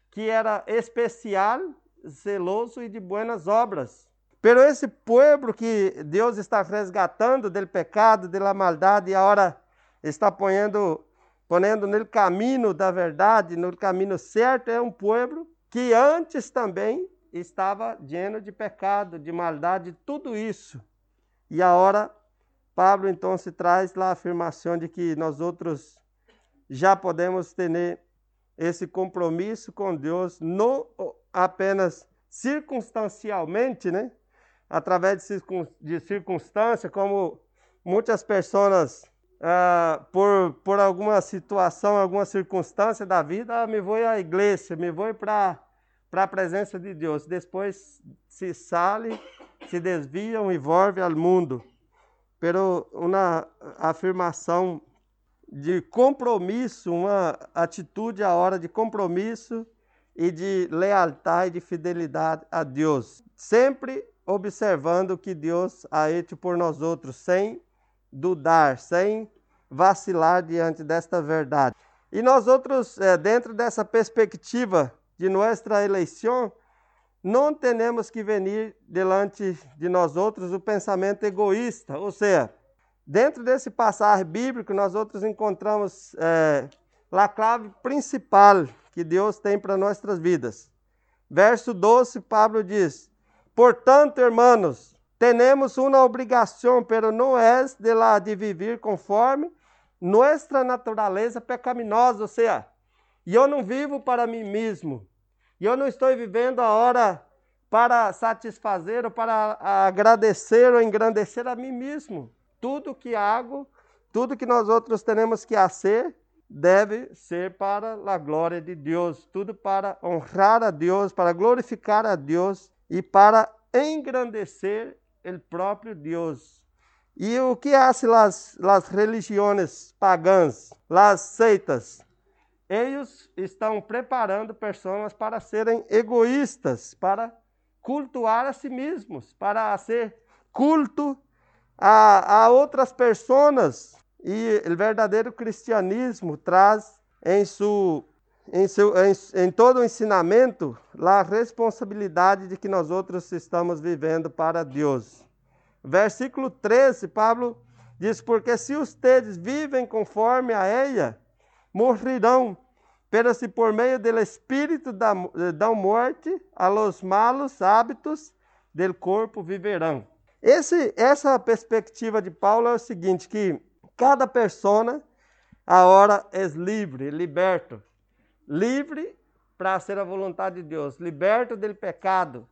que era especial, zeloso e de buenas obras. Pero esse povo que Deus está resgatando do pecado, da maldade, e agora está ponendo ponendo no caminho da verdade, no caminho certo, é um povo que antes também estava lleno de pecado, de maldade, tudo isso. E agora, Pablo então se traz lá a afirmação de que nós outros já podemos ter esse compromisso com Deus, não apenas circunstancialmente, né? através de circunstâncias, como muitas pessoas ah, por, por alguma situação, alguma circunstância da vida, ah, me vou à igreja, me vou para a presença de Deus. Depois se sale, se desviam e volvem ao mundo. Pero uma afirmação de compromisso, uma atitude à hora de compromisso e de lealdade e de fidelidade a Deus. Sempre observando o que Deus hecho por nós outros, sem dudar, sem vacilar diante desta verdade. E nós outros, é, dentro dessa perspectiva de nossa eleição, não temos que venir delante de nós outros o pensamento egoísta, ou seja, dentro desse passagem bíblico nós outros encontramos é, a clave principal que Deus tem para nossas vidas. Verso 12, Pablo diz: Portanto, hermanos, temos uma obrigação, pero não é de lá de viver conforme nossa natureza pecaminosa, ou seja, eu não vivo para mim mesmo, e eu não estou vivendo a hora para satisfazer ou para agradecer ou engrandecer a mim mesmo. Tudo que hago, tudo que nós outros temos que fazer, deve ser para a glória de Deus, tudo para honrar a Deus, para glorificar a Deus e para engrandecer o próprio Deus. E o que as, as religiões pagãs, as seitas? Eles estão preparando pessoas para serem egoístas, para cultuar a si mesmos, para ser culto a, a outras pessoas. E o verdadeiro cristianismo traz em, su, em, seu, em, em todo o ensinamento a responsabilidade de que nós outros estamos vivendo para Deus. Versículo 13, Pablo diz: Porque se ustedes vivem conforme a ella, morrerão, pero se por meio do espírito da, da morte, a los malos hábitos del corpo viverão. Esse, essa perspectiva de Paulo é o seguinte, que cada persona agora é livre, liberto. Livre para ser a vontade de Deus, liberto do pecado.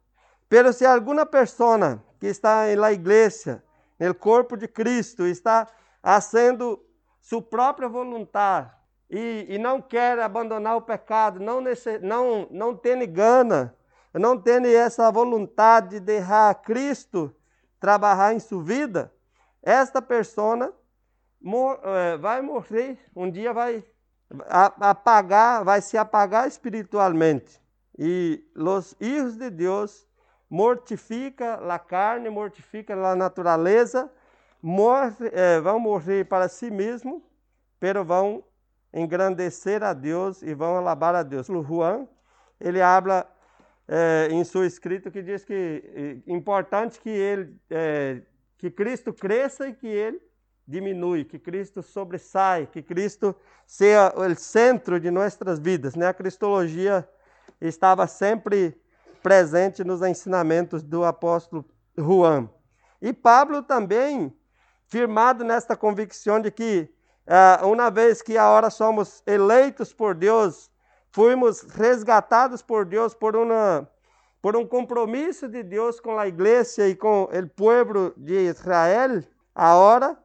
Pero se alguma persona que está na igreja, no corpo de Cristo, está fazendo sua própria vontade e, e, não quer abandonar o pecado, não, nesse, não, não tem gana, não tem essa vontade de deixar Cristo trabalhar em sua vida, esta pessoa mor, é, vai morrer, um dia vai apagar, vai se apagar espiritualmente. E os filhos de Deus mortifica a carne, mortifica a natureza, morre, é, vão morrer para si mesmo, pero vão engrandecer a Deus e vão alabar a Deus. O Juan, ele habla é, em seu escrito que diz que é importante que ele, é, que Cristo cresça e que ele diminui, que Cristo sobressai, que Cristo seja o centro de nossas vidas. Né? A cristologia estava sempre presente nos ensinamentos do apóstolo Juan. E Pablo também, firmado nesta convicção de que, uma vez que agora somos eleitos por Deus, fomos resgatados por Deus por uma por um compromisso de Deus com a igreja e com o povo de Israel, agora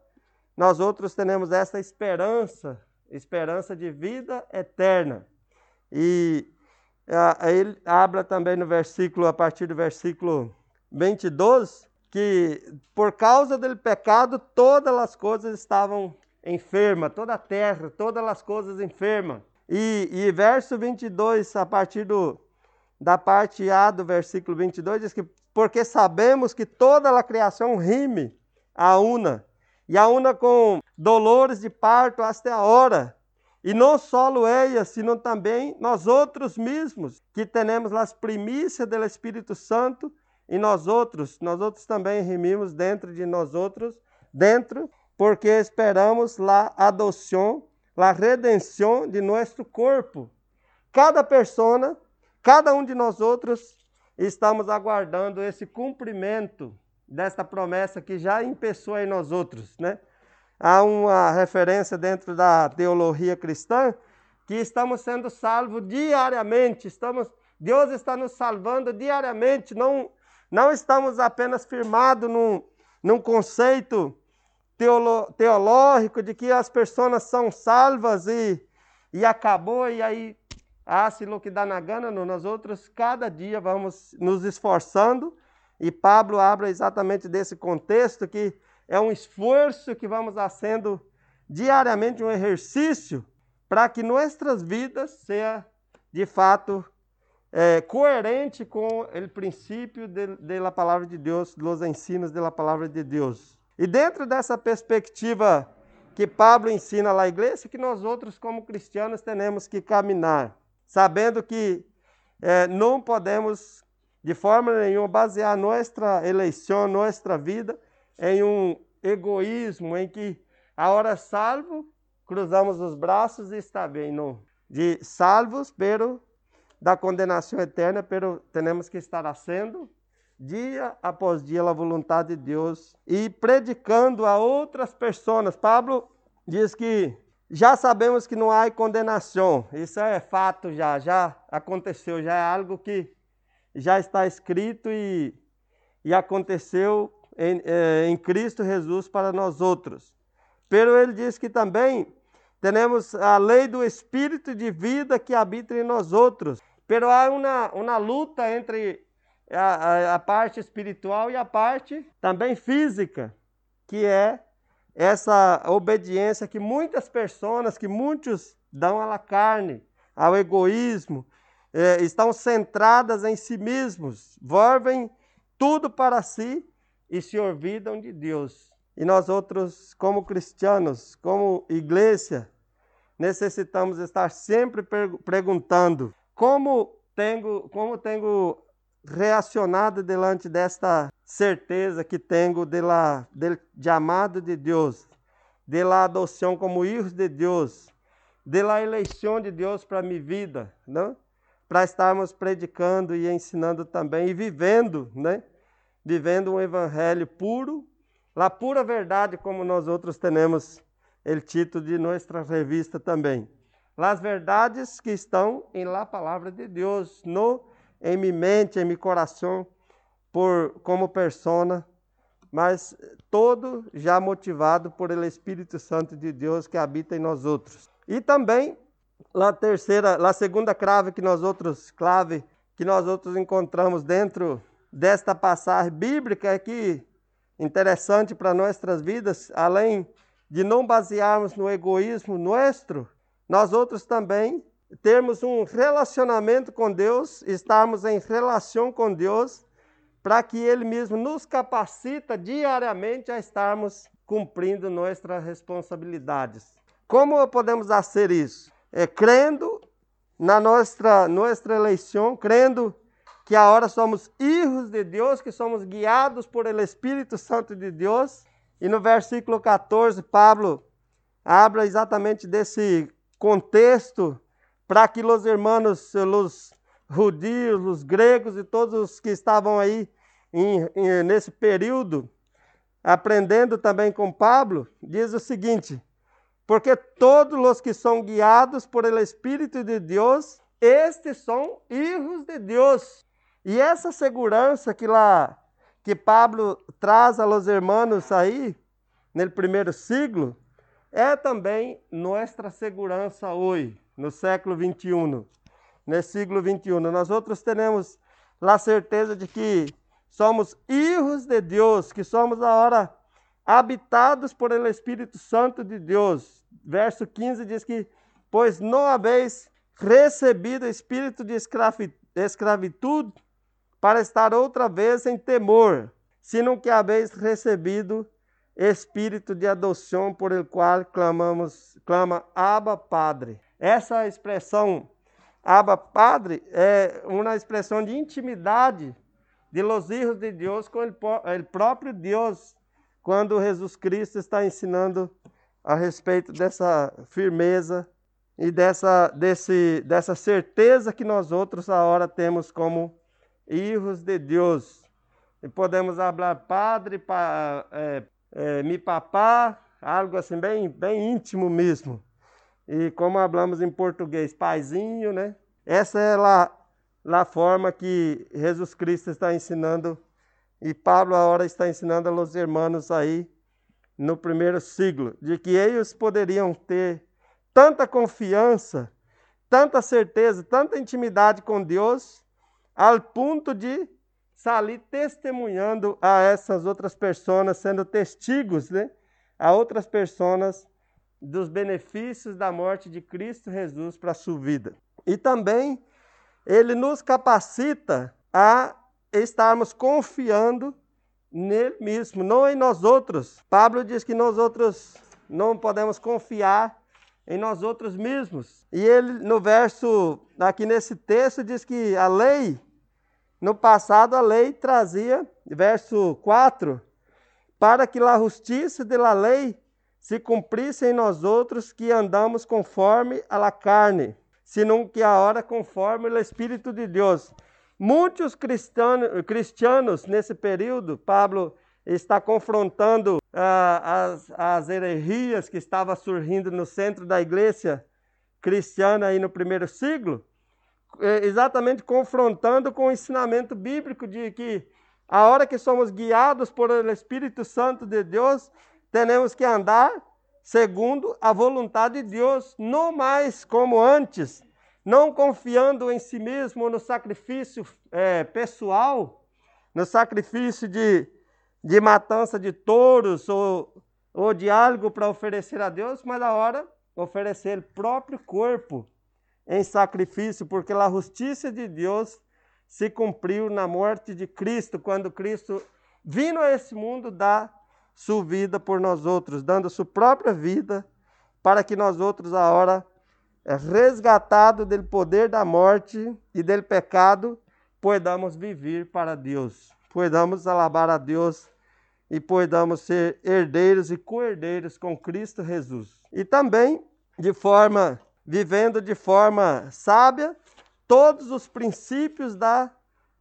nós outros temos essa esperança, esperança de vida eterna. E uh, ele habla também no versículo, a partir do versículo 22, que por causa do pecado todas as coisas estavam enfermas, toda a terra, todas as coisas enfermas. E, e verso 22, a partir do, da parte A do versículo 22, diz que porque sabemos que toda a criação rime a una, e a una com dolores de parto até a hora. E não só ela, sino também nós outros mesmos, que temos as primícias do Espírito Santo, e nós outros, nós outros também remimos dentro de nós outros, dentro, porque esperamos a adoção, a redenção de nosso corpo. Cada pessoa, cada um de nós outros, estamos aguardando esse cumprimento desta promessa que já empeçou em nós outros, né? Há uma referência dentro da teologia cristã que estamos sendo salvos diariamente, estamos Deus está nos salvando diariamente, não não estamos apenas firmados num, num conceito teolo, teológico de que as pessoas são salvas e, e acabou, e aí, ah, se lo que dá na gana, nós outros, cada dia vamos nos esforçando e Pablo abre exatamente desse contexto que é um esforço que vamos fazendo diariamente, um exercício para que nossas vidas seja de fato é, coerente com o princípio da palavra de Deus, dos ensinos da palavra de Deus. E dentro dessa perspectiva que Pablo ensina lá à igreja, que nós outros como cristianos temos que caminhar, sabendo que é, não podemos de forma nenhuma basear nossa eleição, nossa vida em um egoísmo em que a hora salvo cruzamos os braços e está bem, não. De salvos, pero da condenação eterna, pero temos que estar sendo dia após dia a vontade de Deus e predicando a outras pessoas. Pablo diz que já sabemos que não há condenação. Isso é fato já, já aconteceu, já é algo que já está escrito e, e aconteceu em, eh, em Cristo Jesus para nós outros. Pero ele diz que também temos a lei do Espírito de vida que habita em nós outros. Pero há uma, uma luta entre a, a, parte espiritual e a parte também física, que é essa obediência que muitas pessoas, que muitos dão à carne, ao egoísmo, é, estão centradas em si mesmos, volvem tudo para si e se olvidam de Deus. E nós outros, como cristianos, como igreja, necessitamos estar sempre perguntando como tenho, como tenho reacionado diante desta certeza que tenho de, la, de, Deus, de la adoção como filhos de Deus, de la eleição de Deus para minha vida, não? para estarmos predicando e ensinando também e vivendo, né? Vivendo um evangelho puro, a pura verdade, como nós outros temos o título de nossa revista também. As verdades que estão em la palavra de Deus, no em minha mente, em meu coração, por como persona, mas todo já motivado por ele Espírito Santo de Deus que habita em nós outros. E também a terceira, a segunda clave que nós outros clave que nós outros encontramos dentro desta passagem bíblica é que interessante para nossas vidas, além de não basearmos no egoísmo nosso, nós outros também termos um relacionamento com Deus, estarmos em relação com Deus, para que Ele mesmo nos capacita diariamente a estarmos cumprindo nossas responsabilidades. Como podemos fazer isso? é, crendo na nossa, nossa eleição, crendo que agora somos filhos de Deus, que somos guiados por el Espírito Santo de Deus. E no versículo 14, Pablo habla exatamente desse contexto para que os irmãos, os judios, os gregos e todos os que estavam aí em, em, nesse período, aprendendo também com Pablo, diz o seguinte: porque todos os que são guiados por el Espírito de Deus, estes são filhos de Deus. E essa segurança que lá que Pablo traz a los hermanos aí, no primeiro siglo, é também nossa segurança hoje, no século 21, no século 21. Nós outros temos a certeza de que somos filhos de Deus, que somos agora habitados por el Espírito Santo de Deus verso 15 diz que: Pois não habéis recebido espírito de escravitude para estar outra vez em temor, sino que habéis recebido espírito de adoção por el qual clamamos, clama Abba Padre. Essa expressão Abba Padre é uma expressão de intimidade de los hijos de Deus com o próprio Deus, quando Jesus Cristo está ensinando a respeito dessa firmeza e dessa, desse, dessa certeza que nós outros a hora temos como filhos de Deus. E podemos falar padre, pa, é, é, mi papá, algo assim bem, bem íntimo mesmo. E como falamos em português, paizinho, né? Essa é a, a forma que Jesus Cristo está ensinando e Pablo agora está ensinando aos irmãos aí no primeiro siglo, de que eles poderiam ter tanta confiança, tanta certeza, tanta intimidade com Deus, ao ponto de sair testemunhando a essas outras pessoas, sendo testigos, né, a outras pessoas dos benefícios da morte de Cristo Jesus para a sua vida. E também ele nos capacita a estarmos confiando nele mesmo, não em nós outros. Pablo diz que nós outros não podemos confiar em nós outros mesmos. E ele, no verso, aqui nesse texto, diz que a lei, no passado, a lei trazia, verso 4, para que a justiça da lei se cumprisse em nós outros que andamos conforme a la carne, senão que a hora conforme o Espírito de Deus. Muitos cristianos nesse período, Pablo está confrontando ah, as, as heresias que estavam surgindo no centro da igreja cristiana aí no primeiro siglo, é, exatamente confrontando com o ensinamento bíblico de que a hora que somos guiados por o Espírito Santo de Deus, temos que andar segundo a vontade de Deus, não mais como antes, não confiando em si mesmo no sacrifício é, pessoal, no sacrifício de, de matança de touros ou, ou de algo para oferecer a Deus, mas a hora oferecer o próprio corpo em sacrifício, porque a justiça de Deus se cumpriu na morte de Cristo, quando Cristo, vindo a esse mundo, dá sua vida por nós outros, dando sua própria vida, para que nós outros, a hora é resgatado do poder da morte e do pecado, podamos viver para Deus, podamos alabar a Deus e podamos ser herdeiros e co-herdeiros com Cristo Jesus. E também, de forma, vivendo de forma sábia, todos os princípios da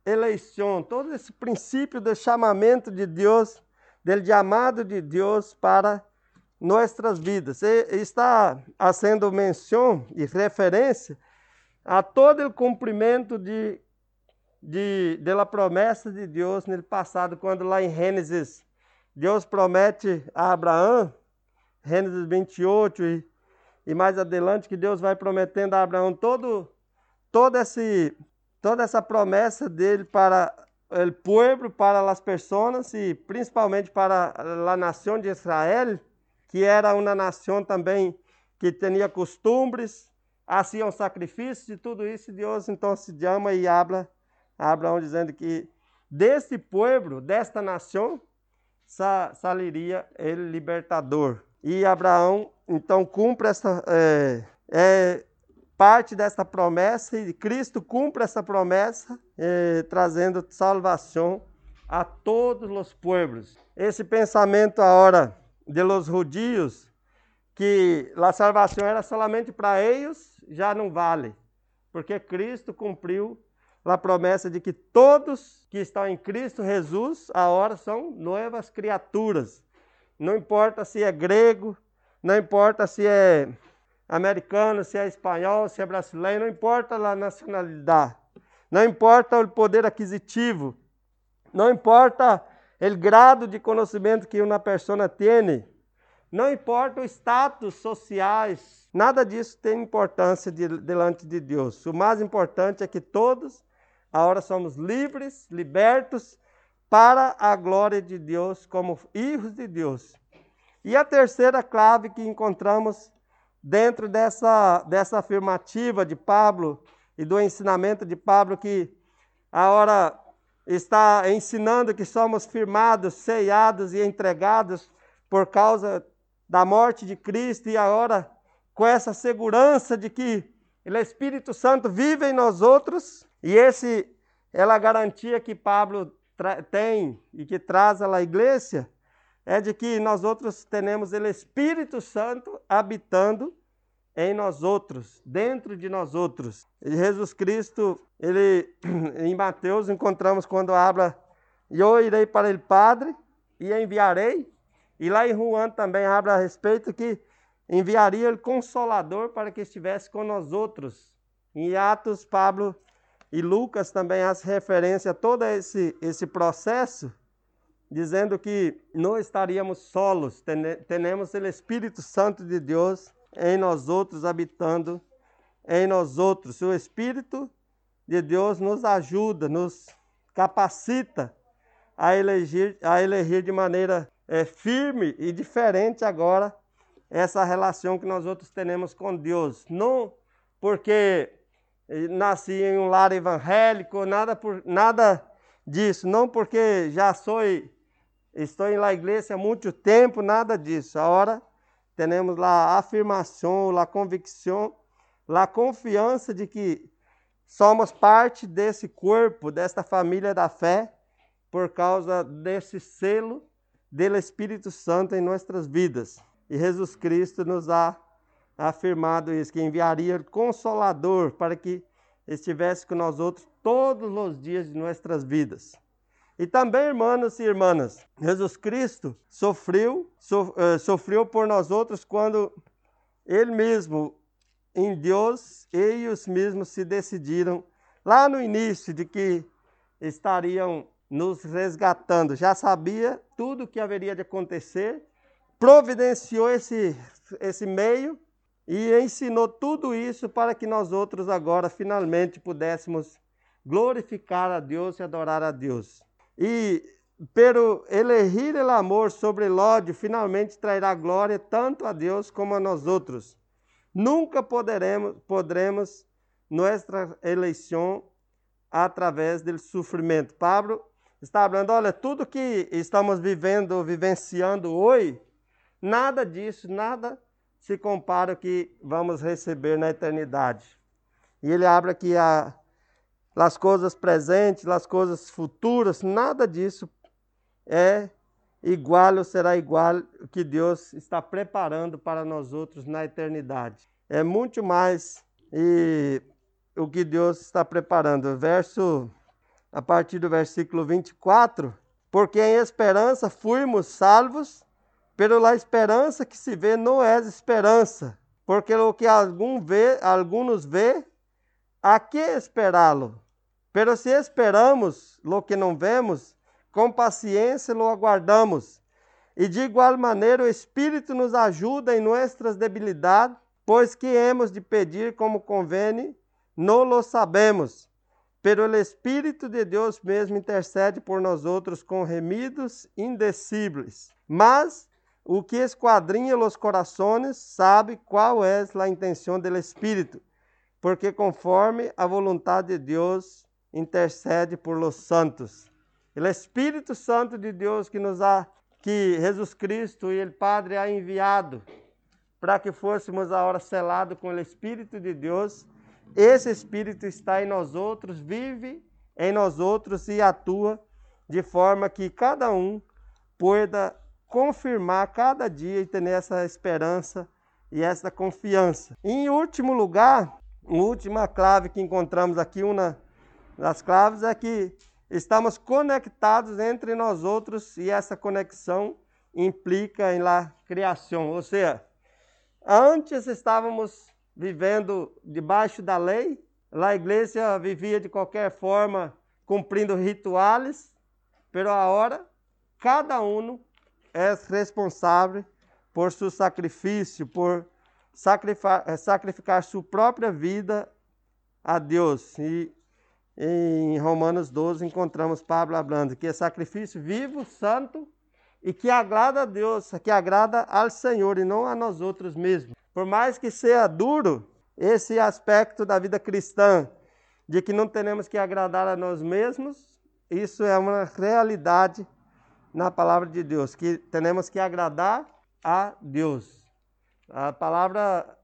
eleição, todo esse princípio do chamamento de Deus, del chamado de Deus para nossas vidas. E está fazendo menção e referência a todo o cumprimento de, de, de promessa de Deus no passado, quando lá em Gênesis, Deus promete a Abraão, Gênesis 28 e, e mais adelante, que Deus vai prometendo a Abraão todo, todo esse, toda essa promessa dele para o povo, para as pessoas e principalmente para a nação de Israel que era uma nação também que tinha costumes, faziam sacrifícios e tudo isso, Deus então se chama e habla a Abraão dizendo que deste povo, desta nação, sa sairia ele libertador. E Abraão então cumpre essa é, é, parte dessa promessa e Cristo cumpre essa promessa, é, trazendo salvação a todos os povos. Esse pensamento agora de los judíos que a salvação era somente para eles, já não vale, porque Cristo cumpriu a promessa de que todos que estão em Cristo Jesus agora são novas criaturas. Não importa se é grego, não importa se é americano, se é espanhol, se é brasileiro, não importa a nacionalidade, não importa o poder aquisitivo, não importa o grado de conhecimento que uma pessoa tem, não importa os status sociais, nada disso tem importância de, delante de Deus. O mais importante é que todos agora somos livres, libertos para a glória de Deus como filhos de Deus. E a terceira clave que encontramos dentro dessa, dessa afirmativa de Pablo e do ensinamento de Pablo que a hora está ensinando que somos firmados, ceiados e entregados por causa da morte de Cristo e agora com essa segurança de que o Espírito Santo vive em nós outros e esse é a garantia que Pablo tem e que traz à igreja é de que nós outros temos o Espírito Santo habitando em nós outros, dentro de nós outros. E Jesus Cristo, ele em Mateus encontramos quando habla: "Eu irei para o Padre e enviarei". E lá em Juan também habla a respeito que enviaria o consolador para que estivesse com nós outros. Em Atos, Pablo e Lucas também as referência a todo esse esse processo dizendo que não estaríamos solos, temos o Espírito Santo de Deus em nós outros, habitando em nós outros. O Espírito de Deus nos ajuda, nos capacita a elegir, a elegir de maneira é, firme e diferente agora essa relação que nós outros temos com Deus. Não porque nasci em um lar evangélico, nada, por, nada disso. Não porque já sou, estou em igreja há muito tempo, nada disso. Agora temos lá a afirmação, a convicção, a confiança de que somos parte desse corpo, desta família da fé, por causa desse selo do Espírito Santo em nossas vidas. E Jesus Cristo nos ha afirmado isso, que enviaria o Consolador para que estivesse com nós outros todos os dias de nossas vidas. E também, irmãos e irmãs, Jesus Cristo sofreu, so, uh, sofreu por nós outros quando Ele mesmo, em Deus, eles mesmos se decidiram, lá no início, de que estariam nos resgatando. Já sabia tudo o que haveria de acontecer, providenciou esse, esse meio e ensinou tudo isso para que nós outros agora finalmente pudéssemos glorificar a Deus e adorar a Deus. E pero elegir el amor sobre el ódio finalmente trairá glória tanto a Deus como a nós outros. Nunca poderemos podremos nossa eleição através do sofrimento. Pablo está falando, olha, tudo que estamos vivendo, vivenciando hoje, nada disso, nada se compara ao que vamos receber na eternidade. E ele abre aqui a as coisas presentes, as coisas futuras, nada disso é igual ou será igual o que Deus está preparando para nós outros na eternidade. É muito mais e o que Deus está preparando. Verso a partir do versículo 24, porque em esperança fuimos salvos, pela esperança que se vê não é esperança, porque o que algum vê, alguns vê, a que esperá-lo? Pero se esperamos lo que não vemos, com paciência lo aguardamos. E de igual maneira o Espírito nos ajuda em nossas debilidades, pois que hemos de pedir como convém, não lo sabemos. Pero o Espírito de Deus mesmo intercede por nós outros com remidos indecíveis. Mas o que esquadrinha os corações sabe qual é a intenção do Espírito, porque conforme a vontade de Deus intercede por los santos. O Espírito Santo de Deus que nos há, que Jesus Cristo e o Padre ha enviado para que fôssemos a hora selado com o Espírito de Deus. Esse Espírito está em nós outros, vive em nós outros e atua de forma que cada um pueda confirmar cada dia e ter essa esperança e essa confiança. Em último lugar, última clave que encontramos aqui, uma das claves é que estamos conectados entre nós outros e essa conexão implica em la criação, ou seja, antes estávamos vivendo debaixo da lei, a igreja vivia de qualquer forma cumprindo rituais, pero agora cada um é responsável por seu sacrifício, por sacrificar, sacrificar sua própria vida a Deus. E em Romanos 12 encontramos Pablo falando que é sacrifício vivo, santo e que agrada a Deus, que agrada ao Senhor e não a nós outros mesmos. Por mais que seja duro esse aspecto da vida cristã, de que não temos que agradar a nós mesmos, isso é uma realidade na palavra de Deus, que temos que agradar a Deus. A palavra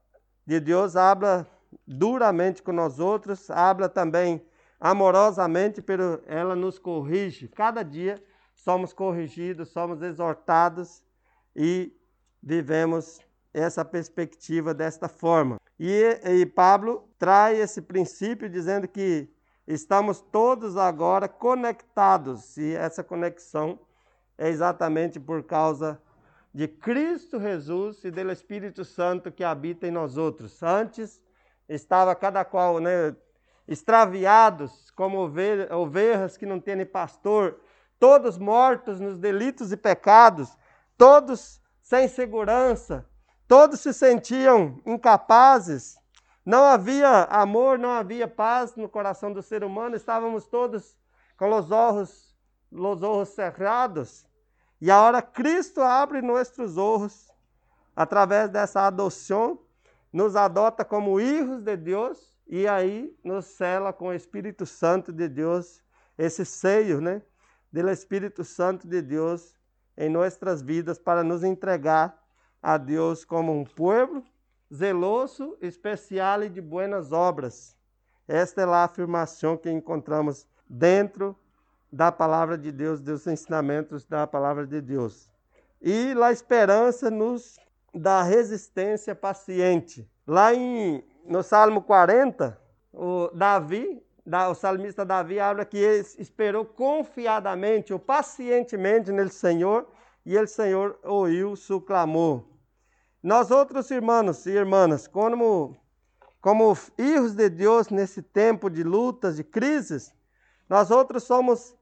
de Deus habla duramente com nós outros, habla também amorosamente, pero ela nos corrige. Cada dia somos corrigidos, somos exortados e vivemos essa perspectiva desta forma. E, e Pablo traz esse princípio dizendo que estamos todos agora conectados e essa conexão é exatamente por causa de Cristo Jesus e do Espírito Santo que habita em nós outros. Antes estava cada qual, né, extraviados como ovelhas que não têm pastor, todos mortos nos delitos e pecados, todos sem segurança, todos se sentiam incapazes, não havia amor, não havia paz no coração do ser humano, estávamos todos com os olhos, os olhos cerrados. E agora Cristo abre nossos olhos através dessa adoção, nos adota como filhos de Deus e aí nos cela com o Espírito Santo de Deus, esse seio, né? Do Espírito Santo de Deus em nossas vidas para nos entregar a Deus como um povo zeloso, especial e de buenas obras. Esta é a afirmação que encontramos dentro da palavra de Deus, dos ensinamentos da palavra de Deus. E a esperança nos dá resistência paciente. Lá em, no Salmo 40, o Davi, o salmista Davi habla que ele esperou confiadamente ou pacientemente no Senhor e o Senhor ouviu seu clamor. Nós outros irmãos e irmãs, como, como filhos de Deus nesse tempo de lutas, de crises, nós outros somos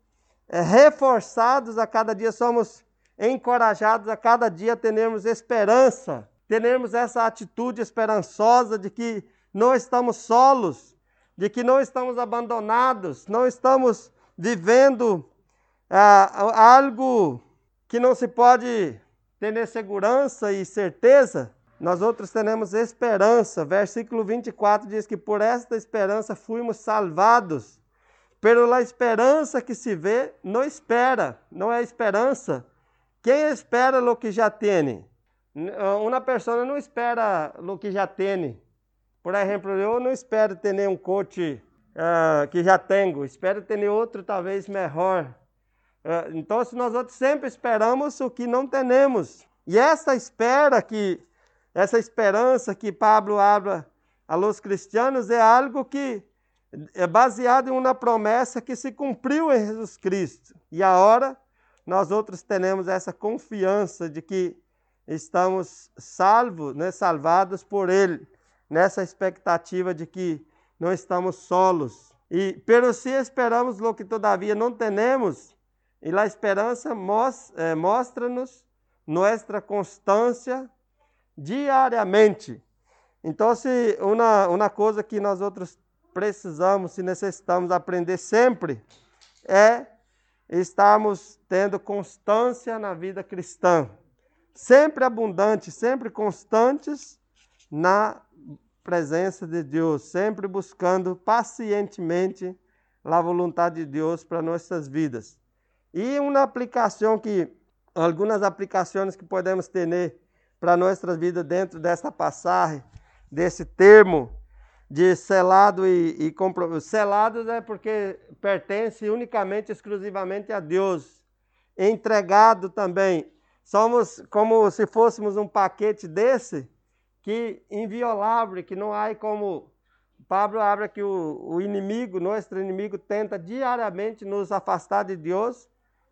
é, reforçados a cada dia, somos encorajados a cada dia a termos esperança, termos essa atitude esperançosa de que não estamos solos, de que não estamos abandonados, não estamos vivendo ah, algo que não se pode ter segurança e certeza. Nós outros temos esperança. Versículo 24 diz que por esta esperança fomos salvados. Pela esperança que se vê, não espera, não é esperança. Quem espera o que já tem? Uma pessoa não espera o que já tem. Por exemplo, eu não espero ter nenhum coach uh, que já tenho, espero ter outro talvez melhor. Uh, então, nós outros sempre esperamos o que não temos. E essa espera que, essa esperança que Pablo habla a los cristianos é algo que é baseado em uma promessa que se cumpriu em Jesus Cristo. E agora nós outros temos essa confiança de que estamos salvos, né, salvados por Ele nessa expectativa de que não estamos solos. E, pero se esperamos lo que todavia não temos, e a esperança eh, mostra-nos nossa constância diariamente. Então, se uma, uma coisa que nós outros precisamos e necessitamos aprender sempre é estarmos tendo constância na vida cristã. Sempre abundantes, sempre constantes na presença de Deus, sempre buscando pacientemente a vontade de Deus para nossas vidas. E uma aplicação que, algumas aplicações que podemos ter para nossas vidas dentro desta passagem, desse termo de selado e, e compromisso. Selados é porque pertence unicamente, exclusivamente a Deus. Entregado também. Somos como se fôssemos um paquete desse que inviolável, que não há como. Pablo abre que o, o inimigo, nosso inimigo, tenta diariamente nos afastar de Deus,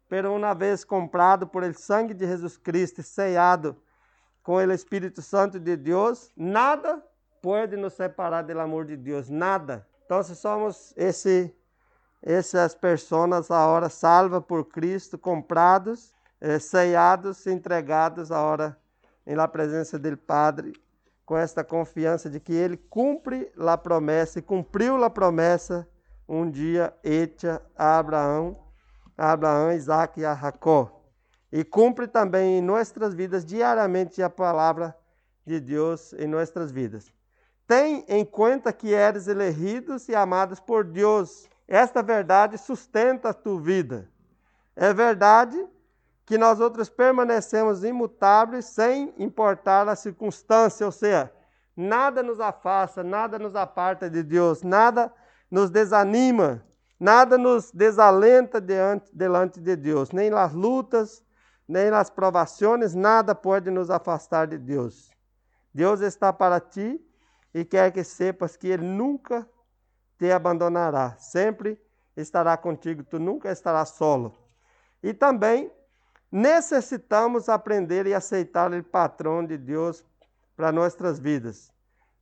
pero uma vez comprado por el sangue de Jesus Cristo ceado com o Espírito Santo de Deus, nada pode nos separar do amor de Deus, nada. Então, se somos esse, essas pessoas agora salvas por Cristo, comprados, eh, ceados, entregados agora em la presença do Padre com esta confiança de que ele cumpre a promessa e cumpriu a promessa um dia etia a Abraão, a Abraão, Isaac e a Jacó. E cumpre também em nossas vidas diariamente a palavra de Deus em nossas vidas. Tem em conta que eres elegidos e amados por Deus. Esta verdade sustenta a tua vida. É verdade que nós outros permanecemos imutáveis sem importar a circunstância, ou seja, nada nos afasta, nada nos aparta de Deus, nada nos desanima, nada nos desalenta diante, delante de Deus, nem nas lutas, nem nas provações, nada pode nos afastar de Deus. Deus está para ti e quer que sepas que Ele nunca te abandonará, sempre estará contigo, tu nunca estarás solo. E também necessitamos aprender e aceitar o patrão de Deus para nossas vidas.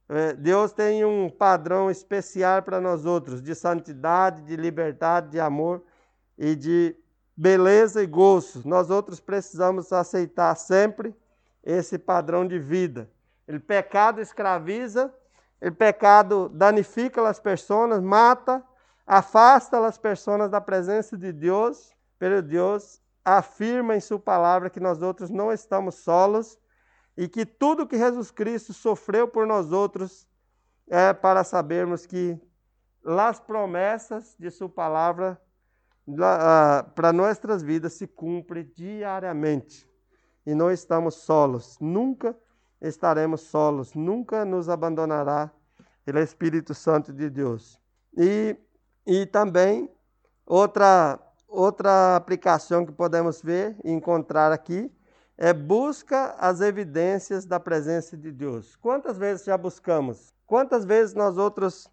É, Deus tem um padrão especial para nós outros, de santidade, de liberdade, de amor e de beleza e gosto. Nós outros precisamos aceitar sempre esse padrão de vida. O pecado escraviza, o pecado danifica as pessoas, mata, afasta as pessoas da presença de Deus, pero Deus afirma em Sua palavra que nós outros não estamos solos e que tudo que Jesus Cristo sofreu por nós outros é para sabermos que as promessas de Sua palavra para nossas vidas se cumprem diariamente. e não estamos solos. Nunca estaremos solos, nunca nos abandonará o Espírito Santo de Deus. E, e também outra, outra aplicação que podemos ver e encontrar aqui é busca as evidências da presença de Deus. Quantas vezes já buscamos? Quantas vezes nós outros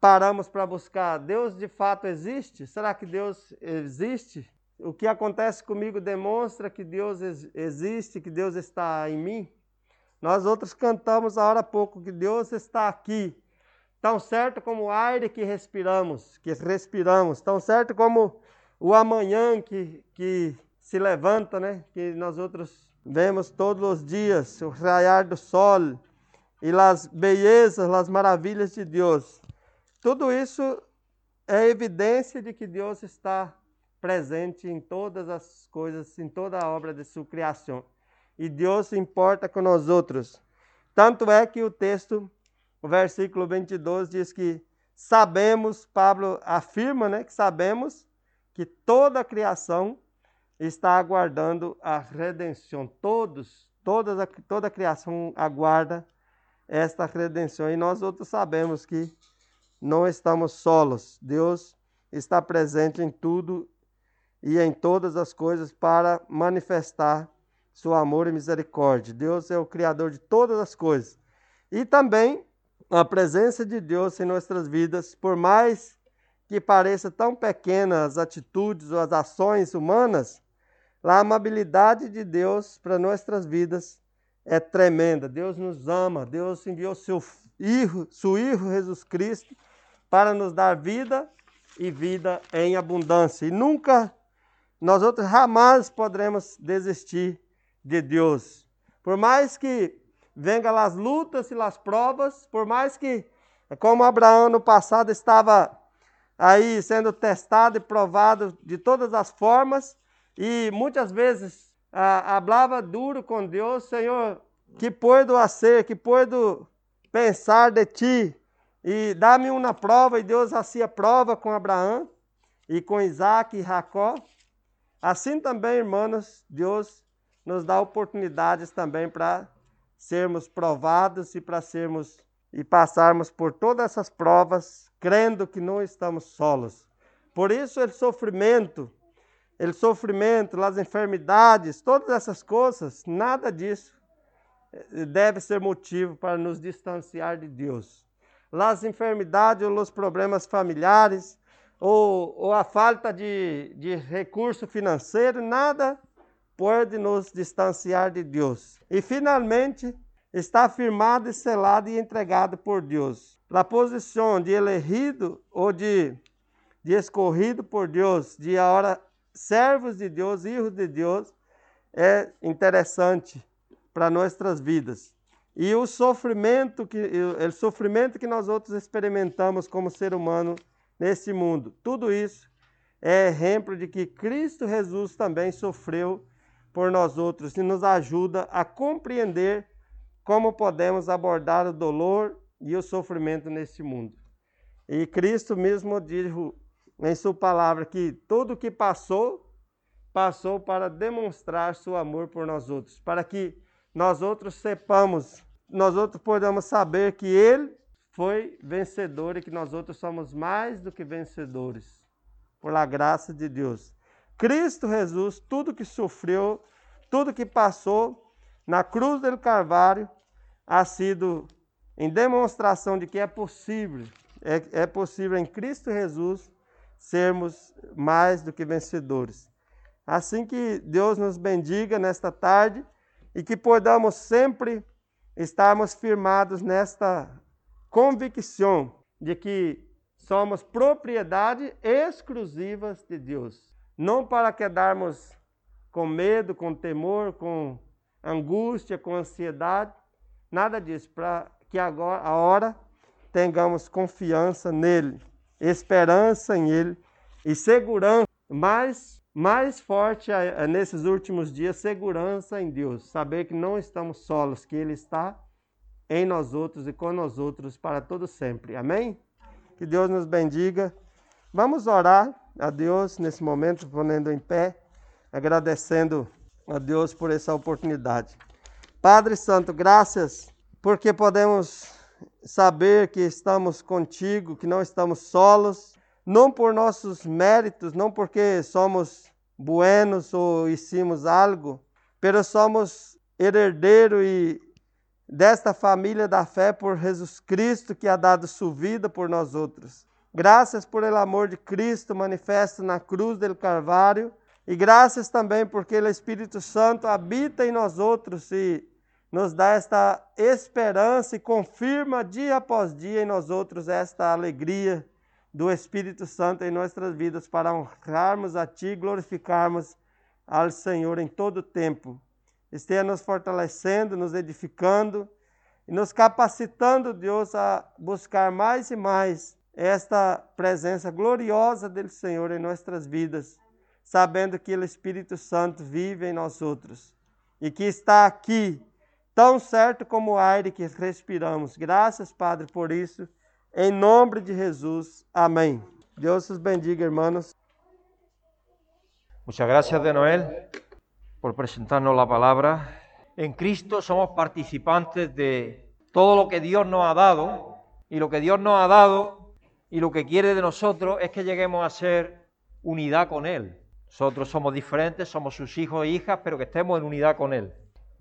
paramos para buscar? Deus de fato existe? Será que Deus existe? O que acontece comigo demonstra que Deus existe, que Deus está em mim? Nós outros cantamos a hora há pouco que Deus está aqui, tão certo como o ar que respiramos, que respiramos, tão certo como o amanhã que, que se levanta, né? Que nós outros vemos todos os dias o raiar do sol e as belezas, as maravilhas de Deus. Tudo isso é evidência de que Deus está presente em todas as coisas, em toda a obra de sua criação e Deus se importa com nós outros. Tanto é que o texto, o versículo 22 diz que sabemos, Pablo afirma, né, que sabemos que toda a criação está aguardando a redenção. Todos, toda a, toda a criação aguarda esta redenção. E nós outros sabemos que não estamos solos. Deus está presente em tudo e em todas as coisas para manifestar seu amor e misericórdia. Deus é o Criador de todas as coisas. E também a presença de Deus em nossas vidas, por mais que pareça tão pequenas as atitudes ou as ações humanas, a amabilidade de Deus para nossas vidas é tremenda. Deus nos ama, Deus enviou seu Filho, seu Filho Jesus Cristo, para nos dar vida e vida em abundância. E nunca, nós outros jamais poderemos desistir de Deus. Por mais que venham as lutas e as provas, por mais que, como Abraão no passado estava aí sendo testado e provado de todas as formas, e muitas vezes ah, hablava duro com Deus, Senhor, que puedo ser, que puedo pensar de ti, e dá-me uma prova, e Deus hacía prova com Abraão, e com Isaac e Jacó. Assim também, irmãos, Deus nos dá oportunidades também para sermos provados e para sermos e passarmos por todas essas provas, crendo que não estamos solos. Por isso, o sofrimento, o sofrimento, as enfermidades, todas essas coisas, nada disso deve ser motivo para nos distanciar de Deus. As enfermidades ou os problemas familiares, ou, ou a falta de, de recurso financeiro, nada pode nos distanciar de Deus. E finalmente, está firmado e selado e entregado por Deus. A posição de elegido ou de, de escorrido por Deus, de agora servos de Deus, filhos de Deus, é interessante para nossas vidas. E o sofrimento que o sofrimento que nós outros experimentamos como ser humano nesse mundo, tudo isso é exemplo de que Cristo Jesus também sofreu por nós outros e nos ajuda a compreender como podemos abordar o dolor e o sofrimento neste mundo. E Cristo mesmo diz em sua palavra que tudo que passou, passou para demonstrar seu amor por nós outros, para que nós outros sepamos, nós outros podemos saber que ele foi vencedor e que nós outros somos mais do que vencedores, por a graça de Deus. Cristo Jesus, tudo que sofreu, tudo que passou na cruz do Calvário, ha sido em demonstração de que é possível, é, é possível em Cristo Jesus sermos mais do que vencedores. Assim que Deus nos bendiga nesta tarde e que podamos sempre estarmos firmados nesta convicção de que somos propriedade exclusiva de Deus não para quedarmos com medo, com temor, com angústia, com ansiedade, nada disso, para que agora a hora tenhamos confiança nele, esperança em ele e segurança mais mais forte nesses últimos dias, segurança em Deus, saber que não estamos solos, que ele está em nós outros e com nós outros para todo sempre. Amém? Que Deus nos bendiga. Vamos orar a Deus nesse momento, ponendo em pé, agradecendo a Deus por essa oportunidade. Padre Santo, graças porque podemos saber que estamos contigo, que não estamos solos, não por nossos méritos, não porque somos buenos ou hicimos algo, pero somos herdeiro e desta família da fé por Jesus Cristo que ha dado sua vida por nós outros. Graças por el amor de Cristo manifesto na cruz del Calvário e graças também porque o Espírito Santo habita em nós outros e nos dá esta esperança e confirma dia após dia em nós outros esta alegria do Espírito Santo em nossas vidas para honrarmos a Ti, glorificarmos ao Senhor em todo o tempo. Esteja nos fortalecendo, nos edificando e nos capacitando, Deus, a buscar mais e mais esta presença gloriosa do Senhor em nossas vidas, sabendo que o Espírito Santo vive em nós outros e que está aqui, tão certo como o ar que respiramos. Graças, Padre, por isso. Em nome de Jesus. Amém. Deus os bendiga, hermanos. Muchas gracias de Noel por presentarnos la palabra. En Cristo somos participantes de todo lo que Dios nos ha dado y lo que Dios nos ha dado y lo que quiere de nosotros es que lleguemos a ser unidad con Él. Nosotros somos diferentes, somos sus hijos e hijas, pero que estemos en unidad con Él.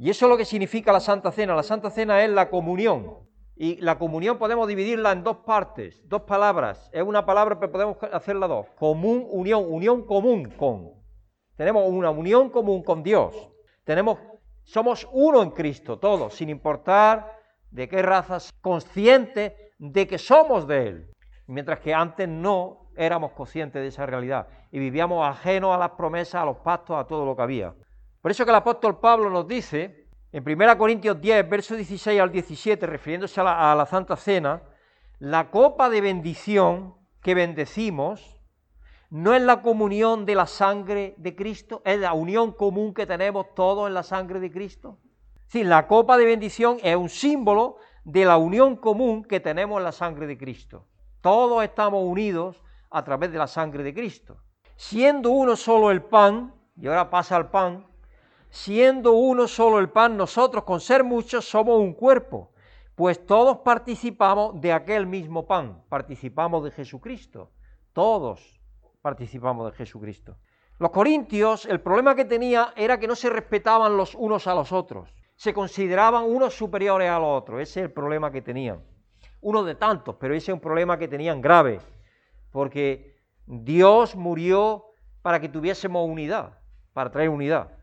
Y eso es lo que significa la Santa Cena. La Santa Cena es la comunión. Y la comunión podemos dividirla en dos partes, dos palabras. Es una palabra, pero podemos hacerla dos. Común, unión, unión común con. Tenemos una unión común con Dios. Tenemos, somos uno en Cristo, todos, sin importar de qué razas, conscientes de que somos de Él. Mientras que antes no éramos conscientes de esa realidad y vivíamos ajenos a las promesas, a los pactos, a todo lo que había. Por eso que el apóstol Pablo nos dice en 1 Corintios 10, versos 16 al 17, refiriéndose a la, a la Santa Cena, la copa de bendición que bendecimos no es la comunión de la sangre de Cristo, es la unión común que tenemos todos en la sangre de Cristo. Sí, la copa de bendición es un símbolo de la unión común que tenemos en la sangre de Cristo. Todos estamos unidos a través de la sangre de Cristo. Siendo uno solo el pan, y ahora pasa al pan, siendo uno solo el pan, nosotros con ser muchos somos un cuerpo, pues todos participamos de aquel mismo pan, participamos de Jesucristo, todos participamos de Jesucristo. Los corintios, el problema que tenía era que no se respetaban los unos a los otros, se consideraban unos superiores a los otros, ese es el problema que tenían. Uno de tantos, pero ese es un problema que tenían grave, porque Dios murió para que tuviésemos unidad, para traer unidad.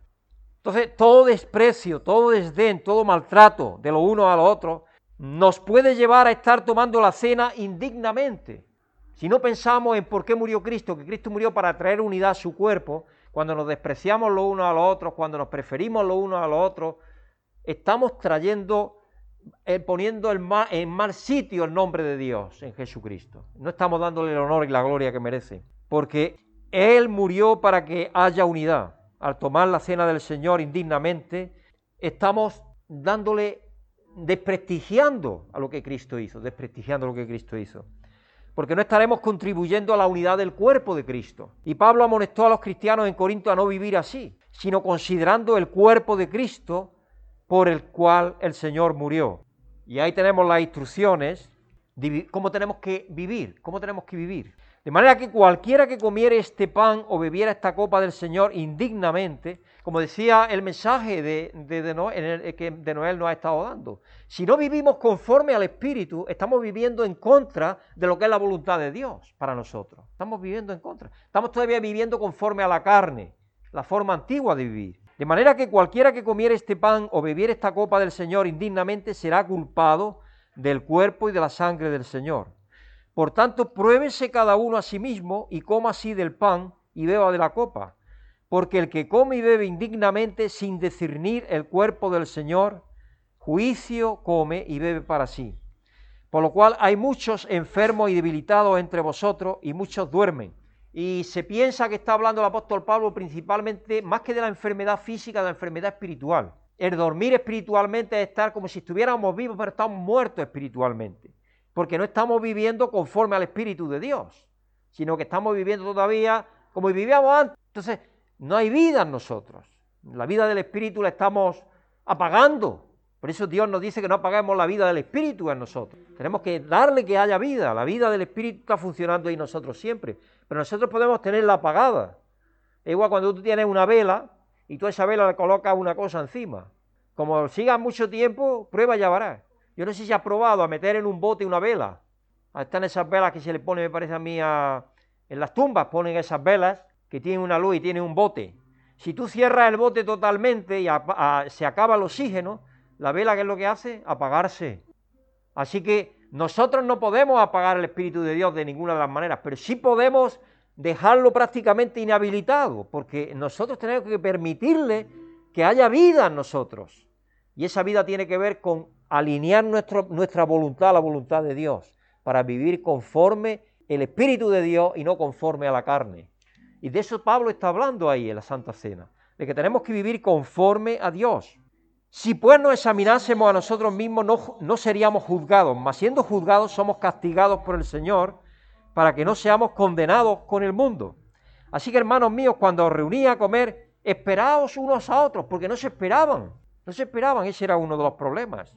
Entonces, todo desprecio, todo desdén, todo maltrato de lo uno a otro nos puede llevar a estar tomando la cena indignamente. Si no pensamos en por qué murió Cristo, que Cristo murió para traer unidad a su cuerpo, cuando nos despreciamos lo uno a los otros, cuando nos preferimos lo uno a los otros, estamos trayendo, eh, poniendo en mal, en mal sitio el nombre de Dios en Jesucristo. No estamos dándole el honor y la gloria que merece, porque Él murió para que haya unidad al tomar la cena del Señor indignamente, estamos dándole, desprestigiando a lo que Cristo hizo, desprestigiando lo que Cristo hizo. Porque no estaremos contribuyendo a la unidad del cuerpo de Cristo. Y Pablo amonestó a los cristianos en Corinto a no vivir así, sino considerando el cuerpo de Cristo por el cual el Señor murió. Y ahí tenemos las instrucciones cómo tenemos que vivir, cómo tenemos que vivir. De manera que cualquiera que comiere este pan o bebiera esta copa del Señor indignamente, como decía el mensaje de, que de Noel nos ha estado dando, si no vivimos conforme al Espíritu, estamos viviendo en contra de lo que es la voluntad de Dios para nosotros. Estamos viviendo en contra. Estamos todavía viviendo conforme a la carne, la forma antigua de vivir. De manera que cualquiera que comiere este pan o bebiera esta copa del Señor indignamente será culpado del cuerpo y de la sangre del Señor. Por tanto, pruébese cada uno a sí mismo y coma así del pan y beba de la copa. Porque el que come y bebe indignamente sin discernir el cuerpo del Señor, juicio come y bebe para sí. Por lo cual hay muchos enfermos y debilitados entre vosotros y muchos duermen. Y se piensa que está hablando el apóstol Pablo principalmente, más que de la enfermedad física, de la enfermedad espiritual. El dormir espiritualmente es estar como si estuviéramos vivos, pero estamos muertos espiritualmente porque no estamos viviendo conforme al Espíritu de Dios, sino que estamos viviendo todavía como vivíamos antes. Entonces, no hay vida en nosotros. La vida del Espíritu la estamos apagando. Por eso Dios nos dice que no apaguemos la vida del Espíritu en nosotros. Tenemos que darle que haya vida. La vida del Espíritu está funcionando en nosotros siempre. Pero nosotros podemos tenerla apagada. Es igual cuando tú tienes una vela y tú a esa vela le colocas una cosa encima. Como sigas mucho tiempo, prueba y ya verás. Yo no sé si has probado a meter en un bote una vela. Están esas velas que se le pone, me parece a mí, en las tumbas ponen esas velas que tienen una luz y tienen un bote. Si tú cierras el bote totalmente y se acaba el oxígeno, la vela, ¿qué es lo que hace? Apagarse. Así que nosotros no podemos apagar el Espíritu de Dios de ninguna de las maneras, pero sí podemos dejarlo prácticamente inhabilitado, porque nosotros tenemos que permitirle que haya vida en nosotros. Y esa vida tiene que ver con alinear nuestra voluntad a la voluntad de Dios, para vivir conforme el Espíritu de Dios y no conforme a la carne. Y de eso Pablo está hablando ahí en la Santa Cena, de que tenemos que vivir conforme a Dios. Si pues nos examinásemos a nosotros mismos, no, no seríamos juzgados, mas siendo juzgados somos castigados por el Señor para que no seamos condenados con el mundo. Así que hermanos míos, cuando os reunía a comer, esperaos unos a otros, porque no se esperaban, no se esperaban, ese era uno de los problemas.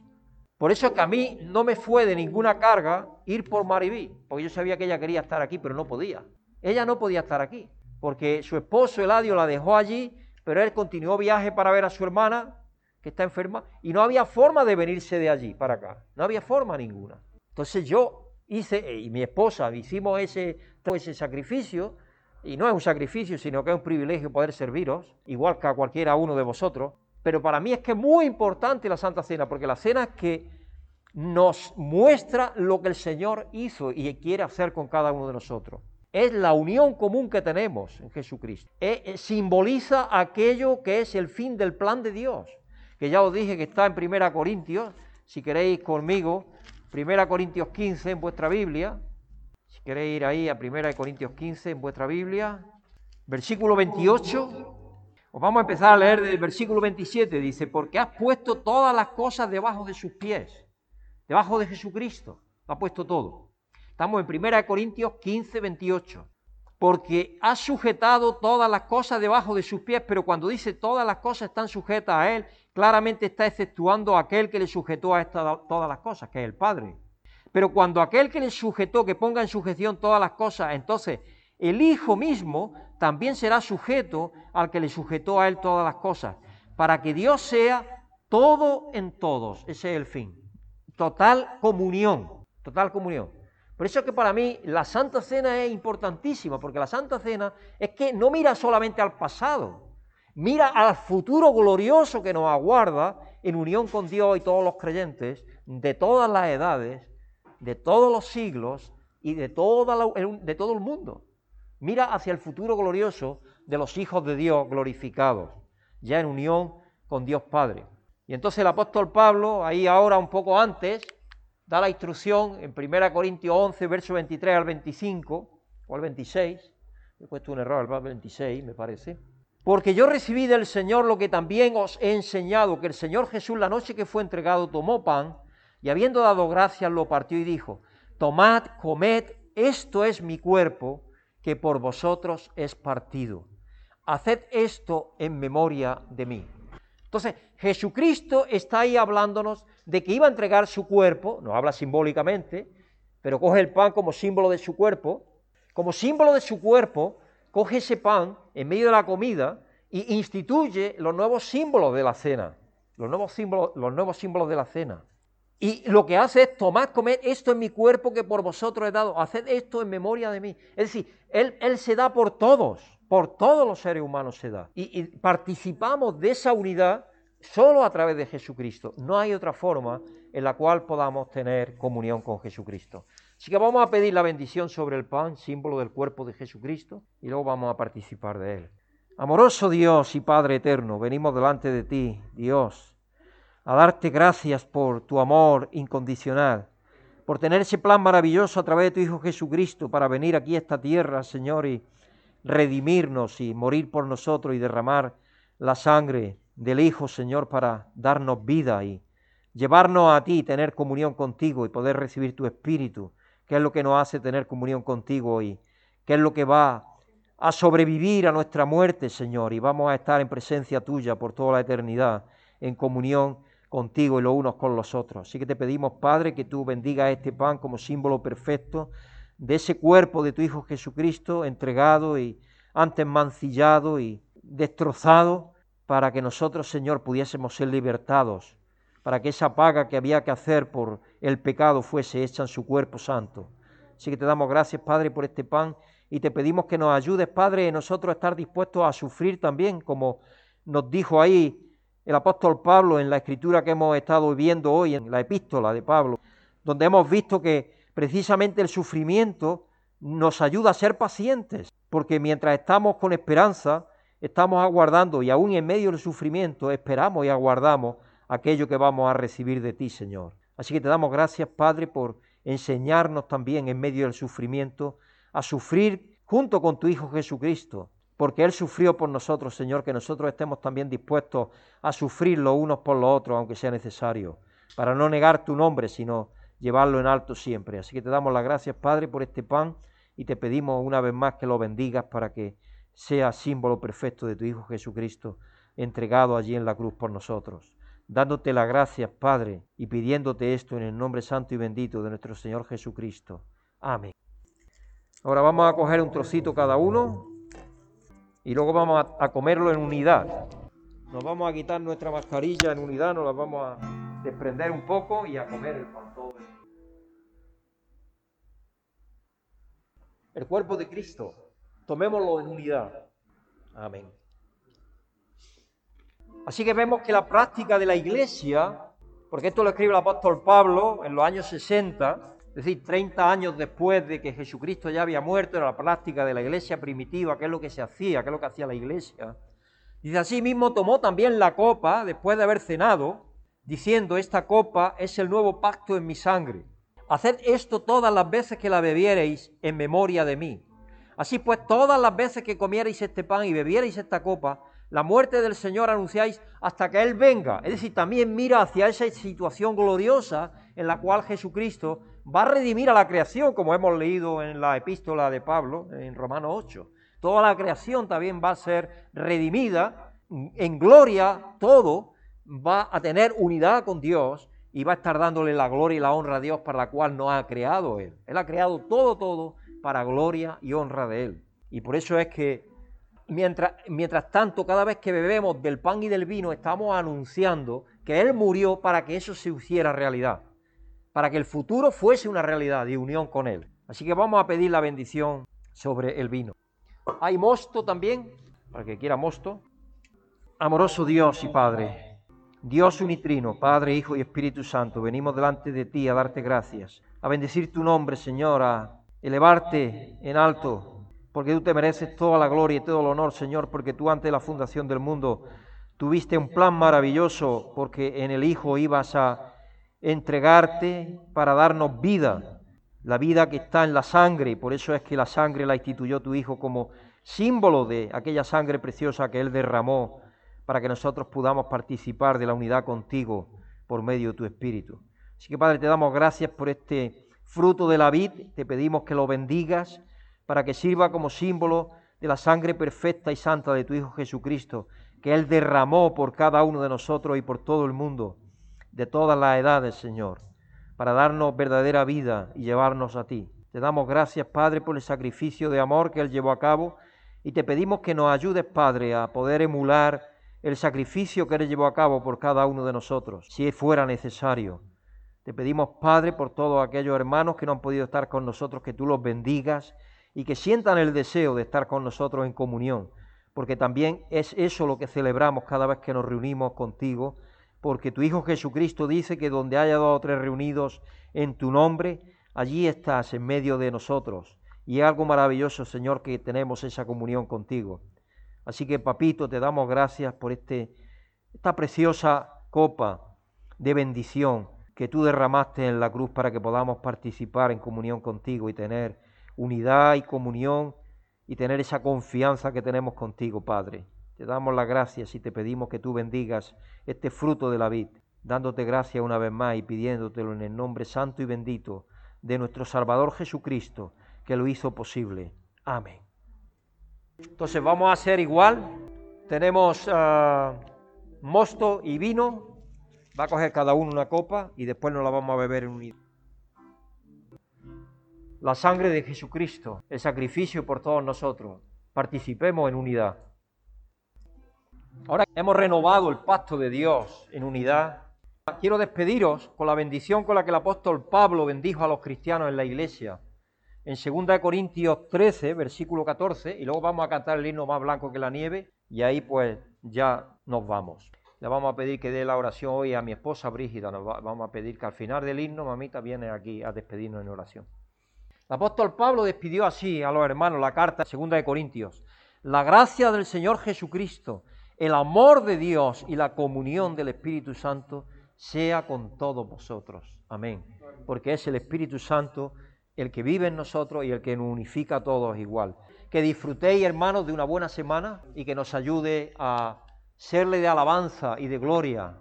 Por eso que a mí no me fue de ninguna carga ir por Maribí, porque yo sabía que ella quería estar aquí, pero no podía. Ella no podía estar aquí, porque su esposo Eladio la dejó allí, pero él continuó viaje para ver a su hermana, que está enferma, y no había forma de venirse de allí para acá, no había forma ninguna. Entonces yo hice, y mi esposa, hicimos ese, ese sacrificio, y no es un sacrificio, sino que es un privilegio poder serviros, igual que a cualquiera uno de vosotros, pero para mí es que es muy importante la Santa Cena, porque la cena es que nos muestra lo que el Señor hizo y quiere hacer con cada uno de nosotros. Es la unión común que tenemos en Jesucristo. simboliza aquello que es el fin del plan de Dios que ya os dije que está en Primera Corintios, si queréis conmigo, Primera Corintios 15 en vuestra Biblia, si queréis ir ahí a Primera Corintios 15 en vuestra Biblia, versículo 28, os vamos a empezar a leer del versículo 27, dice, porque has puesto todas las cosas debajo de sus pies, debajo de Jesucristo, ha puesto todo. Estamos en Primera Corintios 15, 28 porque ha sujetado todas las cosas debajo de sus pies, pero cuando dice todas las cosas están sujetas a Él, claramente está exceptuando a aquel que le sujetó a todas las cosas, que es el Padre. Pero cuando aquel que le sujetó, que ponga en sujeción todas las cosas, entonces el Hijo mismo también será sujeto al que le sujetó a Él todas las cosas, para que Dios sea todo en todos. Ese es el fin. Total comunión, total comunión. Por eso es que para mí la Santa Cena es importantísima, porque la Santa Cena es que no mira solamente al pasado, mira al futuro glorioso que nos aguarda en unión con Dios y todos los creyentes de todas las edades, de todos los siglos y de, de todo el mundo. Mira hacia el futuro glorioso de los hijos de Dios glorificados, ya en unión con Dios Padre. Y entonces el apóstol Pablo, ahí ahora un poco antes, da la instrucción en 1 Corintios 11, verso 23 al 25, o al 26, he puesto un error al 26, me parece. Porque yo recibí del Señor lo que también os he enseñado, que el Señor Jesús la noche que fue entregado tomó pan y habiendo dado gracias lo partió y dijo, tomad, comed, esto es mi cuerpo que por vosotros es partido. Haced esto en memoria de mí. Entonces, Jesucristo está ahí hablándonos de que iba a entregar su cuerpo, nos habla simbólicamente, pero coge el pan como símbolo de su cuerpo, como símbolo de su cuerpo, coge ese pan en medio de la comida y instituye los nuevos símbolos de la cena, los nuevos símbolos, los nuevos símbolos de la cena. Y lo que hace es tomad, comer esto en mi cuerpo que por vosotros he dado, haced esto en memoria de mí. Es decir, Él, él se da por todos, por todos los seres humanos se da. y participamos de esa unidad solo a través de Jesucristo. No hay otra forma en la cual podamos tener comunión con Jesucristo. Así que vamos a pedir la bendición sobre el pan, símbolo del cuerpo de Jesucristo, y luego vamos a participar de él. Amoroso Dios y Padre eterno, venimos delante de ti, Dios, a darte gracias por tu amor incondicional, por tener ese plan maravilloso a través de tu Hijo Jesucristo para venir aquí a esta tierra, Señor, y redimirnos y morir por nosotros y derramar la sangre del Hijo, Señor, para darnos vida y llevarnos a ti, tener comunión contigo y poder recibir tu Espíritu, que es lo que nos hace tener comunión contigo y que es lo que va a sobrevivir a nuestra muerte, Señor, y vamos a estar en presencia tuya por toda la eternidad, en comunión contigo y los unos con los otros. Así que te pedimos, Padre, que tú bendigas este pan como símbolo perfecto de ese cuerpo de tu Hijo Jesucristo entregado y antes mancillado y destrozado para que nosotros, Señor, pudiésemos ser libertados, para que esa paga que había que hacer por el pecado fuese hecha en su cuerpo santo. Así que te damos gracias, Padre, por este pan y te pedimos que nos ayudes, Padre, nosotros estar dispuestos a sufrir también, como nos dijo ahí el apóstol Pablo en la escritura que hemos estado viendo hoy, en la epístola de Pablo, donde hemos visto que precisamente el sufrimiento nos ayuda a ser pacientes, porque mientras estamos con esperanza, estamos aguardando y aún en medio del sufrimiento esperamos y aguardamos aquello que vamos a recibir de ti, Señor. Así que te damos gracias, Padre, por enseñarnos también en medio del sufrimiento a sufrir junto con tu Hijo Jesucristo, porque Él sufrió por nosotros, Señor, que nosotros estemos también dispuestos a sufrir los unos por los otros, aunque sea necesario, para no negar tu nombre, sino llevarlo en alto siempre. Así que te damos las gracias, Padre, por este pan y te pedimos una vez más que lo bendigas para que sea símbolo perfecto de tu Hijo Jesucristo, entregado allí en la cruz por nosotros. Dándote las gracias, Padre, y pidiéndote esto en el nombre santo y bendito de nuestro Señor Jesucristo. Amén. Ahora vamos a coger un trocito cada uno y luego vamos a, comerlo en unidad. Nos vamos a quitar nuestra mascarilla en unidad, nos la vamos a desprender un poco y a comer el pan todo. El cuerpo de Cristo, tomémoslo en unidad. Amén. Así que vemos que la práctica de la iglesia, porque esto lo escribe el apóstol Pablo en los años 60, es decir, 30 años después de que Jesucristo ya había muerto, era la práctica de la iglesia primitiva, que es lo que se hacía, que es lo que hacía la iglesia. Dice, así mismo tomó también la copa después de haber cenado, diciendo, esta copa es el nuevo pacto en mi sangre. Haced esto todas las veces que la bebiereis en memoria de mí. Así pues, todas las veces que comierais este pan y bebierais esta copa, la muerte del Señor anunciáis hasta que Él venga. Es decir, también mira hacia esa situación gloriosa en la cual Jesucristo va a redimir a la creación, como hemos leído en la epístola de Pablo, en Romanos 8. Toda la creación también va a ser redimida en gloria, todo va a tener unidad con Dios y va a estar dándole la gloria y la honra a Dios para la cual no ha creado Él. Él ha creado todo, todo para gloria y honra de Él. Y por eso es que Mientras, mientras tanto, cada vez que bebemos del pan y del vino, estamos anunciando que Él murió para que eso se hiciera realidad, para que el futuro fuese una realidad de unión con Él. Así que vamos a pedir la bendición sobre el vino. Hay mosto también, para que quiera mosto. Amoroso Dios y Padre, Dios unitrino, Padre, Hijo y Espíritu Santo, venimos delante de ti a darte gracias, a bendecir tu nombre, Señor, a elevarte en alto porque tú te mereces toda la gloria y todo el honor, Señor, porque tú antes de la fundación del mundo tuviste un plan maravilloso, porque en el Hijo ibas a entregarte para darnos vida, la vida que está en la sangre, por eso es que la sangre la instituyó tu Hijo como símbolo de aquella sangre preciosa que Él derramó para que nosotros podamos participar de la unidad contigo por medio de tu Espíritu. Así que Padre, te damos gracias por este fruto de la vid, te pedimos que lo bendigas, para que sirva como símbolo de la sangre perfecta y santa de tu Hijo Jesucristo, que Él derramó por cada uno de nosotros y por todo el mundo, de todas las edades, Señor, para darnos verdadera vida y llevarnos a ti. Te damos gracias, Padre, por el sacrificio de amor que Él llevó a cabo y te pedimos que nos ayudes, Padre, a poder emular el sacrificio que Él llevó a cabo por cada uno de nosotros, si fuera necesario. Te pedimos, Padre, por todos aquellos hermanos que no han podido estar con nosotros, que tú los bendigas y que sientan el deseo de estar con nosotros en comunión, porque también es eso lo que celebramos cada vez que nos reunimos contigo, porque tu Hijo Jesucristo dice que donde haya dos o tres reunidos en tu nombre, allí estás en medio de nosotros. Y es algo maravilloso, Señor, que tenemos esa comunión contigo. Así que, papito, te damos gracias por este, esta preciosa copa de bendición que tú derramaste en la cruz para que podamos participar en comunión contigo y tener unidad y comunión y tener esa confianza que tenemos contigo, Padre. Te damos las gracias y te pedimos que tú bendigas este fruto de la vid, dándote gracias una vez más y pidiéndotelo en el nombre santo y bendito de nuestro Salvador Jesucristo, que lo hizo posible. Amén. Entonces vamos a hacer igual. Tenemos ah, mosto y vino. Va a coger cada uno una copa y después nos la vamos a beber en unidad. La sangre de Jesucristo, el sacrificio por todos nosotros. Participemos en unidad. Ahora hemos renovado el pacto de Dios en unidad, quiero despediros con la bendición con la que el apóstol Pablo bendijo a los cristianos en la iglesia. En 2 Corintios 13, versículo 14, y luego vamos a cantar el himno más blanco que la nieve, y ahí pues ya nos vamos. Le vamos a pedir que dé la oración hoy a mi esposa Brígida, nos vamos a pedir que al final del himno, mamita, viene aquí a despedirnos en oración. El apóstol Pablo despidió así a los hermanos la carta 2 de Corintios. La gracia del Señor Jesucristo el amor de Dios y la comunión del Espíritu Santo sea con todos vosotros. Amén. Porque es el Espíritu Santo el que vive en nosotros y el que nos unifica a todos igual. Que disfrutéis, hermanos, de una buena semana y que nos ayude a serle de alabanza y de gloria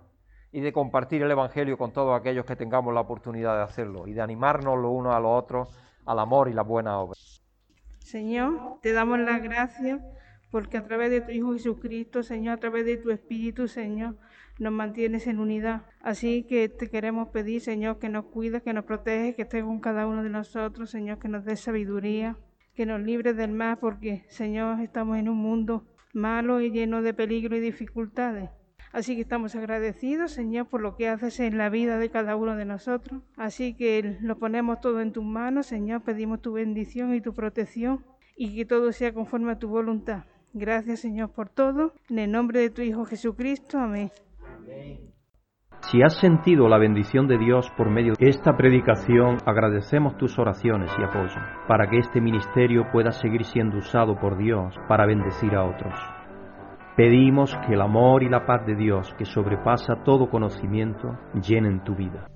y de compartir el Evangelio con todos aquellos que tengamos la oportunidad de hacerlo y de animarnos los unos a los otros al amor y la buena obra. Señor, te damos las gracias porque a través de tu Hijo Jesucristo, Señor, a través de tu Espíritu, Señor, nos mantienes en unidad. Así que te queremos pedir, Señor, que nos cuides, que nos proteges, que estés con cada uno de nosotros, Señor, que nos dé sabiduría, que nos libres del mal, porque, Señor, estamos en un mundo malo y lleno de peligro y dificultades. Así que estamos agradecidos, Señor, por lo que haces en la vida de cada uno de nosotros. Así que lo ponemos todo en tus manos, Señor, pedimos tu bendición y tu protección y que todo sea conforme a tu voluntad. Gracias Señor por todo. En el nombre de tu Hijo Jesucristo. Amén. Si has sentido la bendición de Dios por medio de esta predicación, agradecemos tus oraciones y apoyo para que este ministerio pueda seguir siendo usado por Dios para bendecir a otros. Pedimos que el amor y la paz de Dios, que sobrepasa todo conocimiento, llenen tu vida.